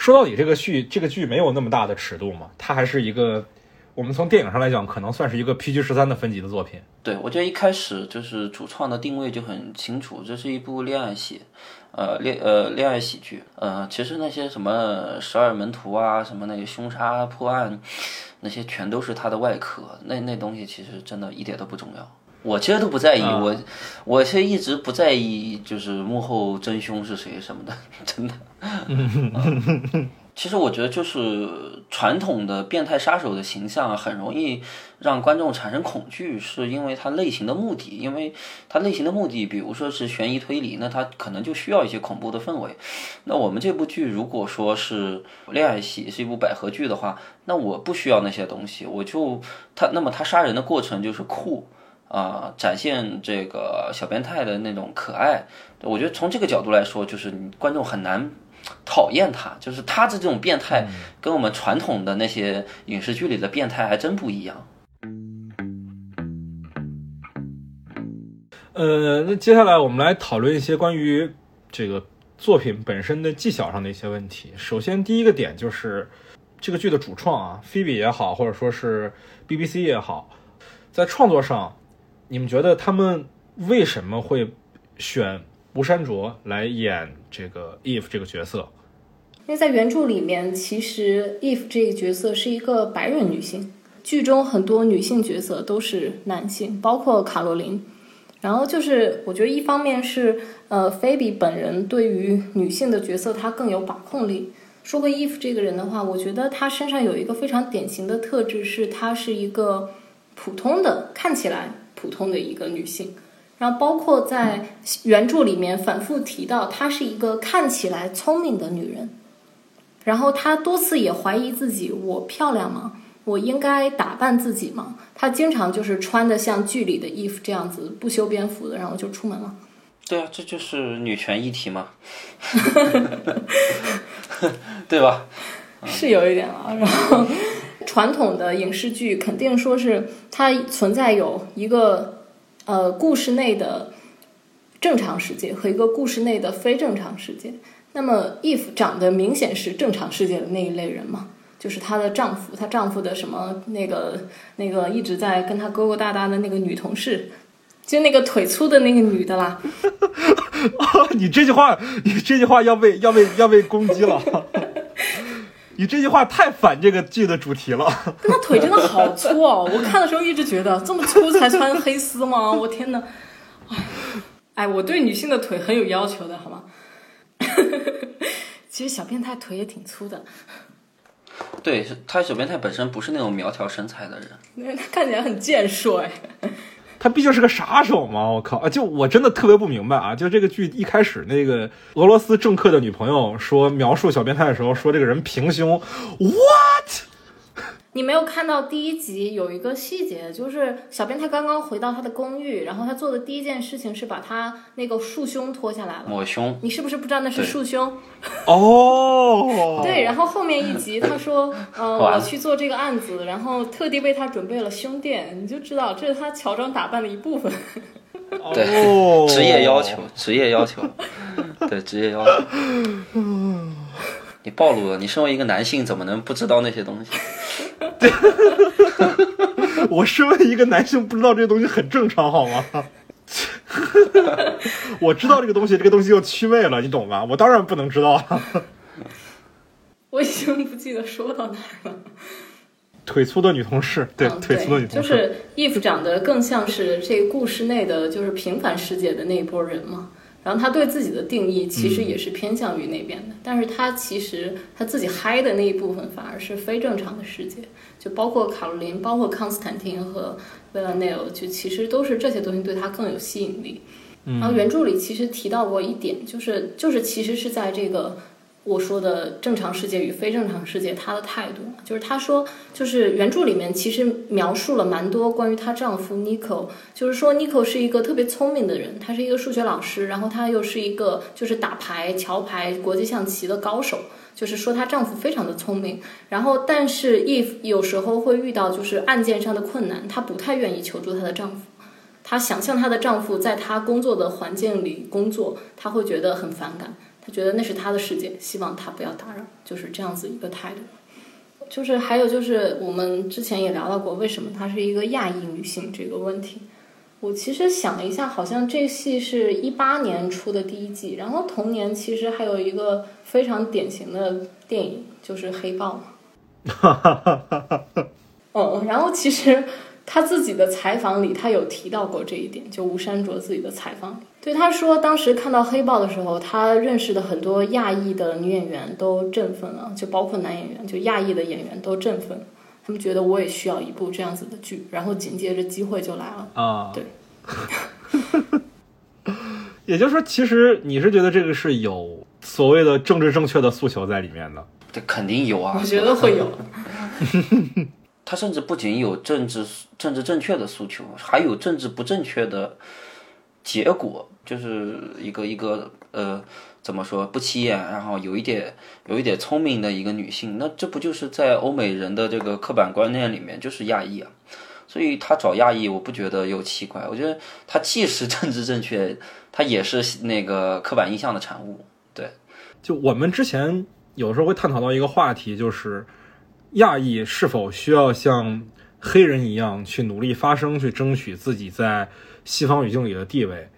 S2: 说到底，这个剧这个剧没有那么大的尺度嘛，它还是一个我们从电影上来讲，可能算是一个 PG 十三的分级的作品。
S4: 对，我觉得一开始就是主创的定位就很清楚，这是一部恋爱戏，呃恋呃恋爱喜剧。呃，其实那些什么十二门徒啊，什么那个凶杀破案，那些全都是它的外壳，那那东西其实真的一点都不重要。我其实都不在意，我我其实一直不在意，就是幕后真凶是谁什么的，真的。其实我觉得就是传统的变态杀手的形象很容易让观众产生恐惧，是因为它类型的目的，因为它类型的目的，比如说是悬疑推理，那它可能就需要一些恐怖的氛围。那我们这部剧如果说是恋爱戏，是一部百合剧的话，那我不需要那些东西，我就他那么他杀人的过程就是酷。啊、展现这个小变态的那种可爱，我觉得从这个角度来说，就是你观众很难讨厌他，就是他的这种变态，跟我们传统的那些影视剧里的变态还真不一样。
S2: 呃，那接下来我们来讨论一些关于这个作品本身的技巧上的一些问题。首先，第一个点就是这个剧的主创啊，菲比也好，或者说是 BBC 也好，在创作上，你们觉得他们为什么会选吴珊卓来演这个 Eve 这个角色？
S3: 因为在原著里面，其实 Eve 这个角色是一个白人女性，剧中很多女性角色都是男性，包括卡洛琳。然后就是，我觉得一方面是，呃，菲比本人对于女性的角色她更有把控力。说回 Eve 这个人的话，我觉得她身上有一个非常典型的特质，是她是一个普通的，看起来普通的一个女性。然后包括在原著里面反复提到，她是一个看起来聪明的女人。然后她多次也怀疑自己：我漂亮吗？我应该打扮自己吗？她经常就是穿的像剧里的衣服这样子，不修边幅的，然后就出门了。
S4: 对啊，这就是女权议题嘛，对吧？
S3: 是有一点了。然后传统的影视剧肯定说是它存在有一个呃故事内的正常世界和一个故事内的非正常世界。那么 if 长得明显是正常世界的那一类人嘛，就是她的丈夫，她丈夫的什么那个那个一直在跟她勾勾搭搭的那个女同事。就那个腿粗的那个女的啦，
S2: 你这句话，你这句话要被要被要被攻击了。你这句话太反这个剧的主题了。
S3: 但他腿真的好粗哦！我看的时候一直觉得这么粗才穿黑丝吗？我天哪！哎，我对女性的腿很有要求的，好吗？其实小变态腿也挺粗的，
S4: 对，是他小变态本身不是那种苗条身材的人，
S3: 因为他看起来很健硕哎。
S2: 他毕竟是个杀手嘛，我靠！啊，就我真的特别不明白啊！就这个剧一开始，那个俄罗斯政客的女朋友说描述小变态的时候，说这个人平胸，what？
S3: 你没有看到第一集有一个细节，就是小编他刚刚回到他的公寓，然后他做的第一件事情是把他那个束胸脱下来了。
S4: 抹胸。
S3: 你是不是不知道那是束胸？
S2: 哦，
S3: 对，然后后面一集他说，呃，我去做这个案子，然后特地为他准备了胸垫，你就知道这是他乔装打扮的一部分。
S4: 对
S2: 哦
S4: 职业要求，职业要求，对职业要求。你暴露了，你身为一个男性，怎么能不知道那些东西？
S2: 对 我身为一个男性，不知道这东西很正常，好吗？我知道这个东西，这个东西就祛味了，你懂吧？我当然不能知道了。
S3: 我已经不记得说到哪儿了。
S2: 腿粗的女同事，对，
S3: 嗯
S2: 腿粗的女同事，
S3: 就是 Eve 长得更像是这个故事内的就是平凡世界的那一波人嘛。然后他对自己的定义其实也是偏向于那边的，但是他其实他自己嗨的那一部分反而是非正常的世界，就包括卡罗琳，包括康斯坦丁和维拉内尔，就其实都是这些东西对他更有吸引力。然后原著里其实提到过一点，就是就是其实是在这个我说的正常世界与非正常世界，她的态度，就是她说，就是原著里面其实描述了蛮多关于她丈夫 Nico，就是说 Nico 是一个特别聪明的人，他是一个数学老师，然后他又是一个就是打牌、桥牌、国际象棋的高手。就是说她丈夫非常的聪明，然后但是 Eve 有时候会遇到就是案件上的困难，她不太愿意求助她的丈夫。她想象她的丈夫在她工作的环境里工作，她会觉得很反感，觉得那是她的世界，希望他不要打扰，就是这样子一个态度。就是还有就是我们之前也聊到过，为什么她是一个亚裔女性这个问题。我其实想了一下，好像这戏是一八年出的第一季，然后同年其实还有一个非常典型的电影，就是《黑豹》嘛。嗯，然后其实他自己的采访里，他有提到过这一点，就吴山卓自己的采访里，对他说，当时看到《黑豹》的时候，他认识的很多亚裔的女演员都振奋了，就包括男演员，就亚裔的演员都振奋了。他们觉得我也需要一部这样子的剧，然后紧接着机会就来了。
S2: 啊，
S3: 对。
S2: 也就是说，其实你是觉得这个是有所谓的政治正确的诉求在里面的。
S4: 这肯定有啊
S3: 我，觉得会有。
S4: 他甚至不仅有政治政治正确的诉求，还有政治不正确的结果，就是一个一个呃怎么说不起眼，然后有一点有一点聪明的一个女性，那这不就是在欧美人的这个刻板观念里面就是亚裔啊？所以他找亚裔，我不觉得有奇怪，我觉得他既是政治正确，他也是那个刻板印象的产物。对，
S2: 就我们之前有时候会探讨到一个话题，就是亚裔是否需要像黑人一样去努力发声，去争取自己在西方语境里的地位。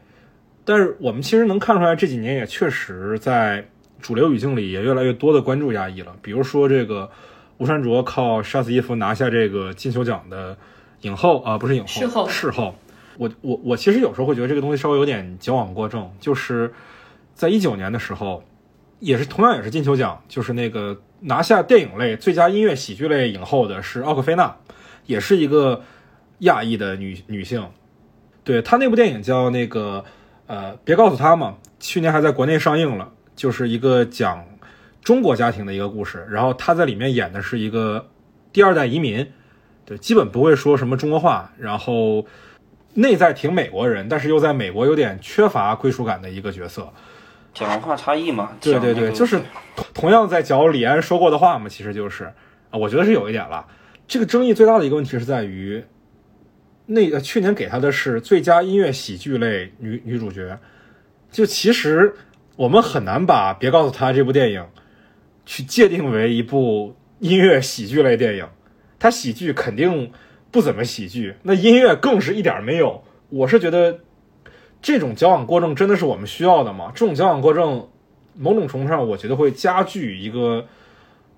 S2: 但是我们其实能看出来，这几年也确实在主流语境里也越来越多的关注亚裔了。比如说这个吴山卓靠杀死伊芙拿下这个金球奖的影后啊、不是影后，
S3: 视后。
S2: 我我我其实有时候会觉得这个东西稍微有点矫枉过正，就是在一九年的时候，也是同样也是金球奖，就是那个拿下电影类最佳音乐喜剧类影后的是奥克菲娜，也是一个亚裔的女女性。对他那部电影叫那个呃，别告诉他嘛，去年还在国内上映了，就是一个讲中国家庭的一个故事。然后他在里面演的是一个第二代移民，对，基本不会说什么中国话，然后内在挺美国人，但是又在美国有点缺乏归属感的一个角色。
S4: 讲文化差异嘛。
S2: 对对对，就是同同样在讲李安说过的话嘛，其实就是啊，我觉得是有一点了。这个争议最大的一个问题是在于，那个去年给他的是最佳音乐喜剧类女女主角，就其实我们很难把《别告诉他》这部电影去界定为一部音乐喜剧类电影，它喜剧肯定不怎么喜剧，那音乐更是一点没有。我是觉得这种矫枉过正真的是我们需要的吗？这种矫枉过正，某种程度上我觉得会加剧一个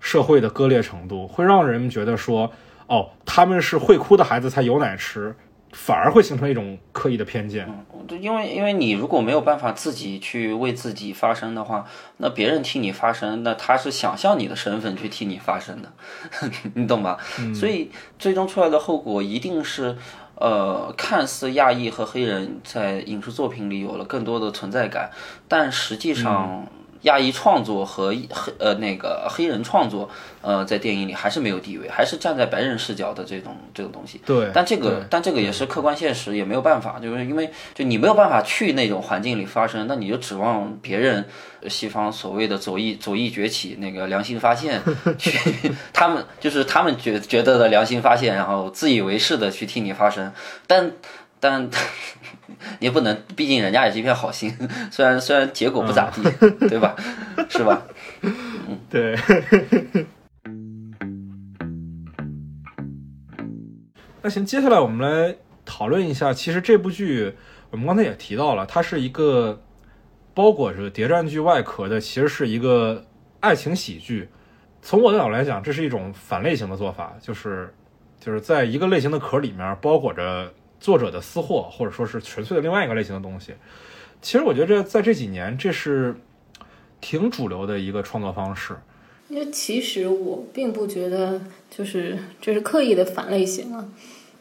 S2: 社会的割裂程度，会让人们觉得说，哦，他们是会哭的孩子才有奶吃，反而会形成一种刻意的偏见。
S4: 对，因为因为你如果没有办法自己去为自己发声的话，那别人替你发声，那他是想象你的身份去替你发声的，你懂吧？所以最终出来的后果一定是，呃，看似亚裔和黑人在影视作品里有了更多的存在感，但实际上。亚裔创作和黑呃那个黑人创作，呃，在电影里还是没有地位，还是站在白人视角的这种这种东西。
S2: 对，
S4: 但这个但这个也是客观现实，也没有办法，就是因为就你没有办法去那种环境里发生，那你就指望别人，呃西方所谓的左翼左翼崛起那个良心发现 去，他们就是他们觉觉得的良心发现，然后自以为是的去替你发声，但但你 也不能，毕竟人家也是一片好心，虽然虽然结果不咋地，对吧？是吧？
S2: 对。那行，接下来我们来讨论一下，其实这部剧，我我们刚才也提到了，它是一个包裹着谍战剧外壳的，其实是一个爱情喜剧。从我的角度来讲，这是一种反类型的做法，就是就是在一个类型的壳里面包裹着作者的私货，或者说是纯粹的另外一个类型的东西。其实我觉得在这几年，这是挺主流的一个创作方式。
S3: 因为其实我并不觉得就是这是刻意的反类型啊，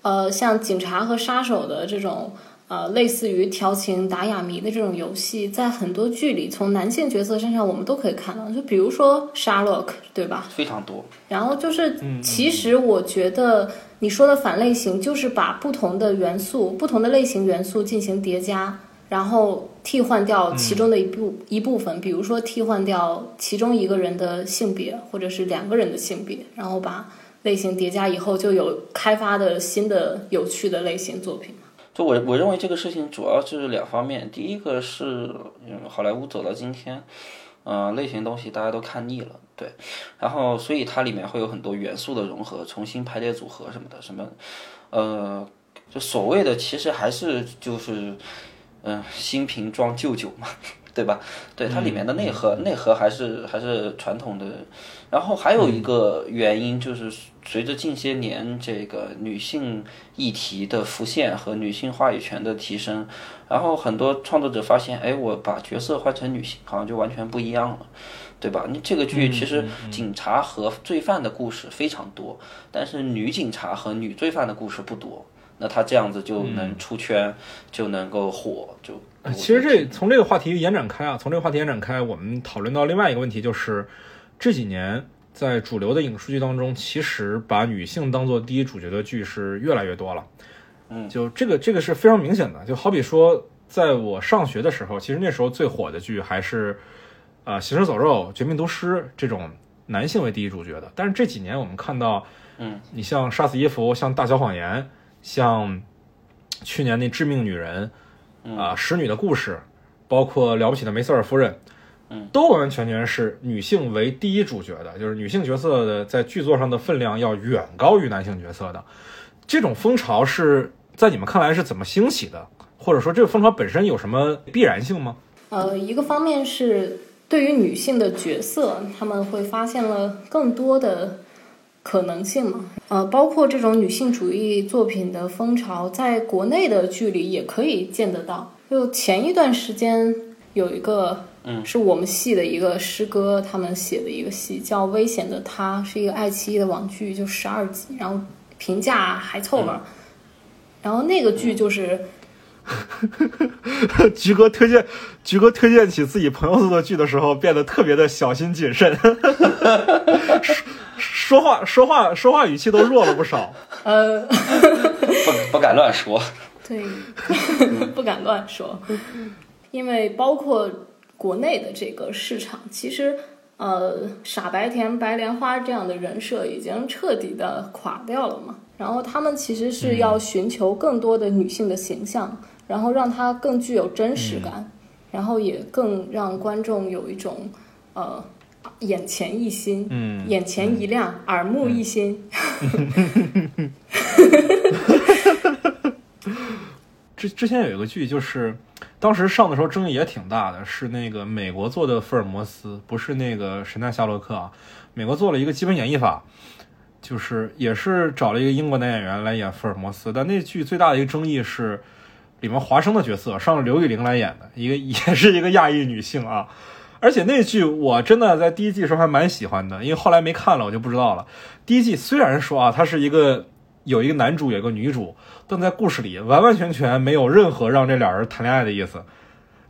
S3: 呃，像警察和杀手的这种呃类似于调情打哑谜的这种游戏，在很多剧里从男性角色身上我们都可以看到，就比如说沙洛克，对吧？
S4: 非常多。
S3: 然后就是，其实我觉得你说的反类型，就是把不同的元素、不同的类型元素进行叠加，然后替换掉其中的一部、一部分，比如说替换掉其中一个人的性别，或者是两个人的性别，然后把类型叠加以后，就有开发的新的有趣的类型作品。
S4: 就我我认为这个事情主要是两方面，第一个是嗯好莱坞走到今天，呃类型东西大家都看腻了，对，然后所以它里面会有很多元素的融合，重新排列组合什么的，什么呃就所谓的其实还是就是嗯、新瓶装旧酒嘛，对吧？对它里面的内核、内核还是还是传统的。然后还有一个原因就是随着近些年这个女性议题的浮现和女性话语权的提升，然后很多创作者发现，哎，我把角色换成女性，好像就完全不一样了。对吧？你这个剧其实警察和罪犯的故事非常多，但是女警察和女罪犯的故事不多。那他这样子就能出圈，就能够火，就。
S2: 呃其实这从这个话题延展开啊，从这个话题延展开，我们讨论到另外一个问题，就是这几年在主流的影视剧当中，其实把女性当做第一主角的剧是越来越多了。
S4: 嗯，
S2: 就这个这个是非常明显的，就好比说，在我上学的时候，其实那时候最火的剧还是呃《行尸走肉》《绝命毒师》这种男性为第一主角的。但是这几年我们看到，
S4: 嗯，
S2: 你像《杀死伊芙》、像《大小谎言》、像去年那《致命女人》啊，《使女的故事》，包括《了不起的梅瑟尔夫人》，
S4: 嗯，
S2: 都完完全全是女性为第一主角的，就是女性角色的在剧作上的分量要远高于男性角色的。这种风潮是在你们看来是怎么兴起的？或者说这个风潮本身有什么必然性吗？
S3: 呃，一个方面是对于女性的角色，他们会发现了更多的可能性嘛。呃，包括这种女性主义作品的风潮，在国内的剧里也可以见得到。就前一段时间有一个，
S4: 嗯，
S3: 是我们系的一个师哥他们写的一个戏，叫《危险的他》，是一个爱奇艺的网剧，就十二集，然后评价还凑合。然后那个剧就是。
S2: 菊哥推荐，菊哥推荐起自己朋友做的剧的时候，变得特别的小心谨慎，说说话说话说话语气都弱了不少。
S3: 呃，
S4: 不不敢乱说。
S3: 对，不敢乱说，因为包括国内的这个市场，其实呃，傻白甜、白莲花这样的人设已经彻底的垮掉了嘛。然后他们其实是要寻求更多的女性的形象，然后让它更具有真实感，然后也更让观众有一种呃眼前一新，
S2: 嗯
S3: 眼前一亮，耳目一新。
S2: 之之前有一个剧，就是当时上的时候争议也挺大的，是那个美国做的福尔摩斯，不是那个神探夏洛克啊。美国做了一个基本演绎法，就是也是找了一个英国男演员来演福尔摩斯，但那剧最大的一个争议是，里面华生的角色上了刘玉玲来演的，一个 也是一个亚裔女性啊。而且那剧我真的在第一季的时候还蛮喜欢的，因为后来没看了我就不知道了。第一季虽然说啊，它是一个有一个男主有一个女主，但在故事里完完全全没有任何让这俩人谈恋爱的意思。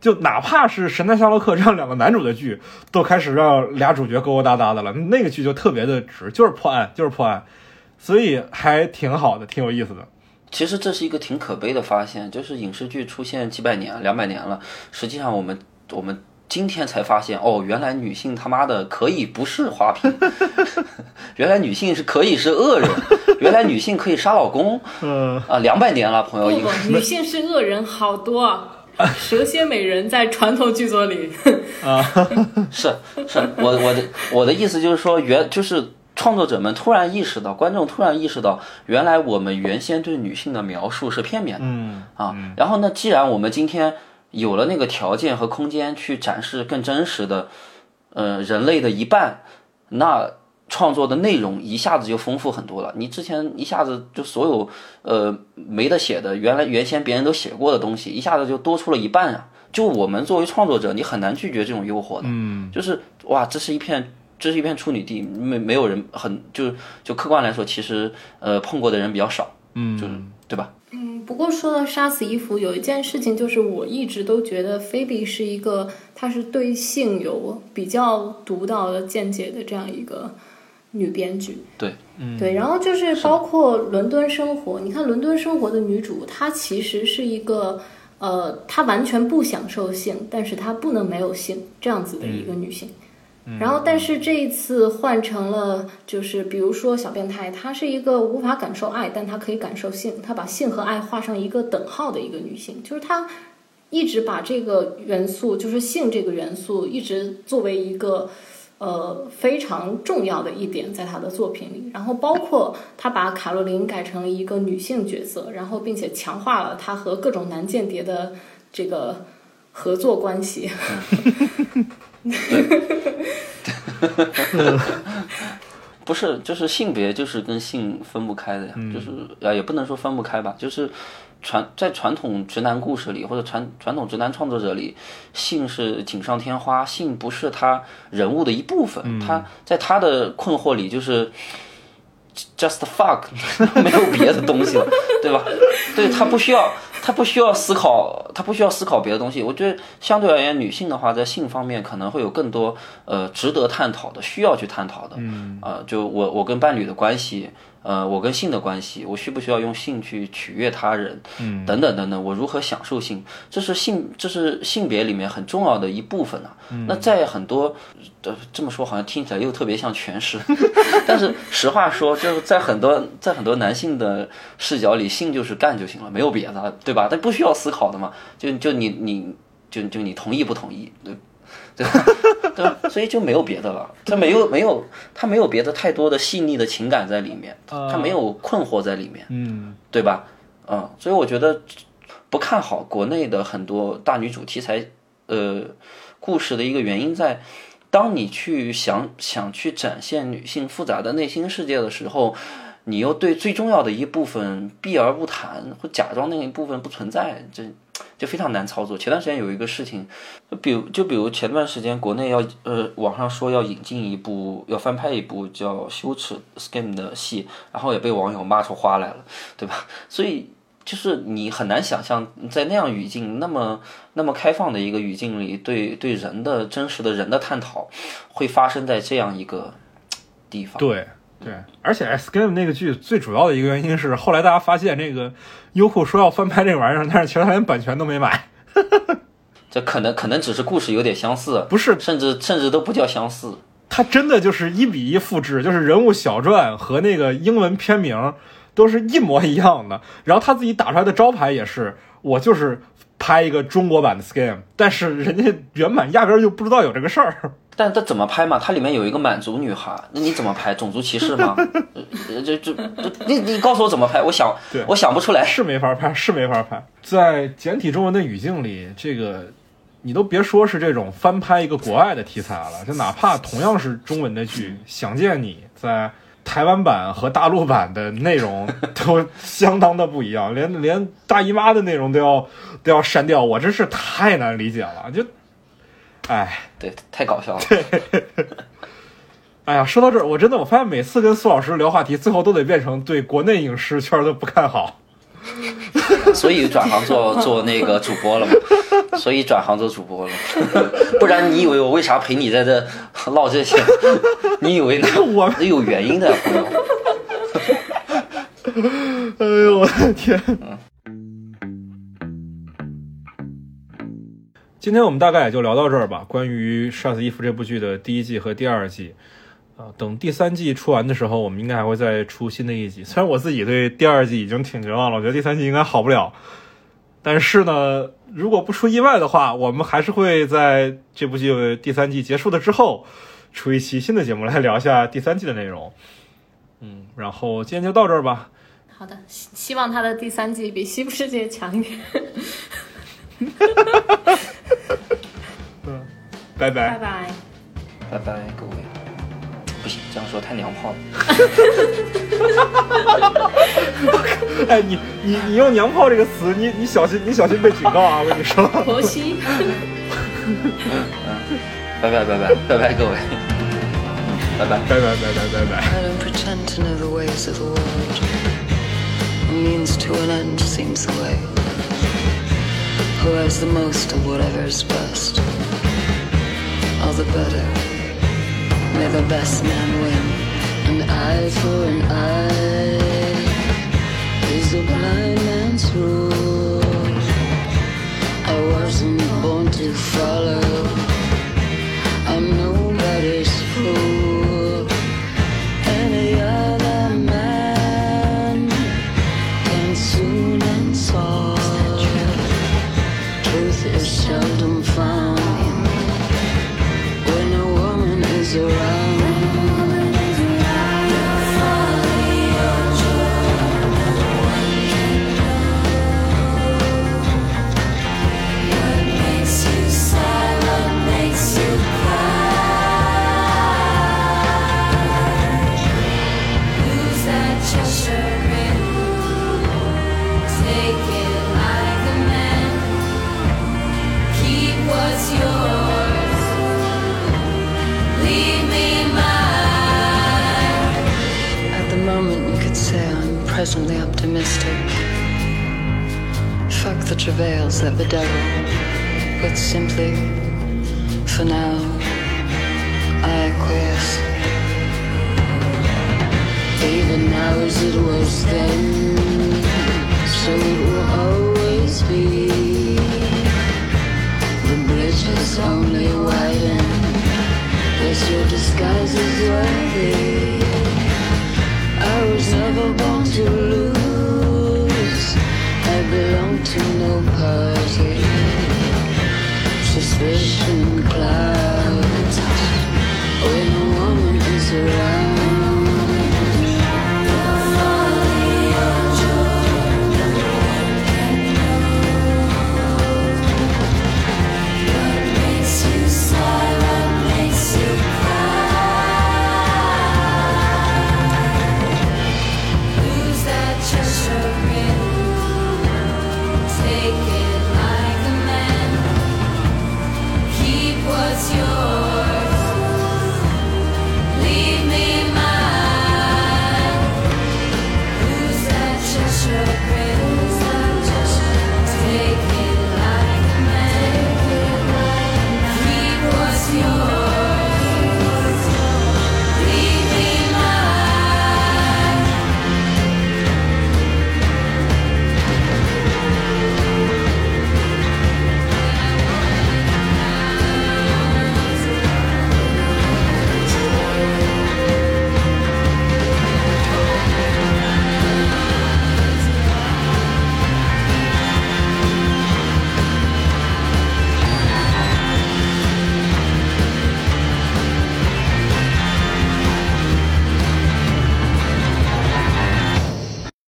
S2: 就哪怕是《神探夏洛克》这样两个男主的剧，都开始让俩主角勾勾搭搭的了。那个剧就特别的直，就是破案，就是破案，所以还挺好的，挺有意思的。
S4: 其实这是一个挺可悲的发现，就是影视剧出现几百年、两百年了，实际上我们我们今天才发现，哦，原来女性他妈的可以不是花瓶，原来女性是可以是恶人，原来女性可以杀老公，
S2: 嗯，
S4: 啊，两百年了，朋友，
S3: 不不，女性是恶人好多。啊。蛇蝎美人在传统剧作里。
S4: 啊，是是，我我的我的意思就是说，原就是创作者们突然意识到，观众突然意识到，原来我们原先对女性的描述是片面的，
S2: 嗯
S4: 啊，然后呢，既然我们今天有了那个条件和空间去展示更真实的，呃，人类的一半，那创作的内容一下子就丰富很多了。你之前一下子就所有呃没得写的，原来原先别人都写过的东西，一下子就多出了一半啊！就我们作为创作者，你很难拒绝这种诱惑的。
S2: 嗯，
S4: 就是哇，这是一片。这是一片处女地，没没有人很就就客观来说，其实呃碰过的人比较少，
S2: 嗯，
S4: 就是对吧？
S3: 嗯，不过说到杀死伊芙，有一件事情就是我一直都觉得菲比是一个，她是对性有比较独到的见解的这样一个女编剧。
S4: 对，
S2: 嗯
S3: 对，然后就是包括《伦敦生活》，你看《伦敦生活》的女主，她其实是一个呃，她完全不享受性，但是她不能没有性这样子的一个女性。然后，但是这一次换成了，就是比如说小变态，她是一个无法感受爱，但她可以感受性，她把性和爱画上一个等号的一个女性，就是她一直把这个元素，就是性这个元素，一直作为一个呃非常重要的一点在她的作品里。然后，包括她把卡洛琳改成了一个女性角色，然后并且强化了她和各种男间谍的这个合作关系。
S4: 不是，就是性别就是跟性分不开的呀，就是啊也不能说分不开吧，就是传在传统直男故事里或者传传统直男创作者里，性是锦上添花，性不是他人物的一部分，他在他的困惑里就是 just fuck，没有别的东西了，对吧？对他不需要。他不需要思考，他不需要思考别的东西。我觉得相对而言，女性的话，在性方面可能会有更多呃值得探讨的、需要去探讨的。嗯，呃，就我我跟伴侣的关系，呃，我跟性的关系，我需不需要用性去取悦他人？嗯，等等等等，我如何享受性？这是性，这是性别里面很重要的一部分啊。那在很多，呃，这么说好像听起来又特别像诠释，但是实话说，就是在很多在很多男性的视角里，性就是干就行了，没有别的，对吧？但不需要思考的嘛，就就你你就就你同意不同意，对对吧？对吧？所以就没有别的了，他没有没有他没有别的太多的细腻的情感在里面，他没有困惑在里面，
S2: 嗯，
S4: 对吧？嗯，所以我觉得不看好国内的很多大女主题材呃故事的一个原因在。当你去想想去展现女性复杂的内心世界的时候，你又对最重要的一部分避而不谈，或假装那一部分不存在，这就非常难操作。前段时间有一个事情，就比如就比如前段时间国内要呃网上说要引进一部要翻拍一部叫《羞耻 Scam》的戏，然后也被网友骂出花来了，对吧？所以。就是你很难想象，在那样语境、那么那么开放的一个语境里，对对人的真实的人的探讨，会发生在这样一个地方。
S2: 对对，而且《Scam》那个剧最主要的一个原因是，后来大家发现这个优酷说要翻拍这玩意儿，但是其实他连版权都没买。
S4: 这可能可能只是故事有点相似，
S2: 不是，
S4: 甚至甚至都不叫相似。
S2: 它真的就是一比一复制，就是人物小传和那个英文片名。都是一模一样的，然后他自己打出来的招牌也是，我就是拍一个中国版的 Scam，但是人家原版压根就不知道有这个事儿。
S4: 但他怎么拍嘛？它里面有一个满族女孩，那你怎么拍？种族歧视吗？这这你你告诉我怎么拍？我想，我想不出来。
S2: 是没法拍，是没法拍。在简体中文的语境里，这个你都别说是这种翻拍一个国外的题材了，就哪怕同样是中文的剧，《想见你》在。台湾版和大陆版的内容都相当的不一样，连连大姨妈的内容都要都要删掉，我真是太难理解了。就，哎，
S4: 对，太搞笑了。
S2: 哎呀，说到这儿，我真的我发现每次跟苏老师聊话题，最后都得变成对国内影视圈的不看好。
S4: 所以转行做 做那个主播了嘛？所以转行做主播了，不然你以为我为啥陪你在这唠这些？你以为那
S2: 我
S4: 有原因的，朋友。
S2: 哎呦我的天！今天我们大概也就聊到这儿吧。关于《杀死伊芙》这部剧的第一季和第二季。啊，等第三季出完的时候，我们应该还会再出新的一集。虽然我自己对第二季已经挺绝望了，我觉得第三季应该好不了。但是呢，如果不出意外的话，我们还是会在这部剧第三季结束了之后，出一期新的节目来聊一下第三季的内容。嗯，然后今天就到这儿吧。
S3: 好的，希希望他的第三季比《西部世界》强一点。
S2: 拜
S3: 拜
S2: 拜。
S3: 拜。
S4: 拜拜，各位。不行，这样说太娘炮了。
S2: 哎，你你你用“娘炮”这个词，你你小心你小心被警告啊！我跟你说。
S3: 婆媳。
S4: 拜拜拜拜拜拜各位。拜拜
S2: 拜拜拜拜拜拜。
S1: I don't pretend to know the ways of the world. A means to an end seems the way. Who has the most of whatever is best? All the better. May the best man win. An eye for an eye is a blind man's rule. I wasn't born to follow. I'm nobody's optimistic. Fuck the travails that bedevil. Put simply, for now,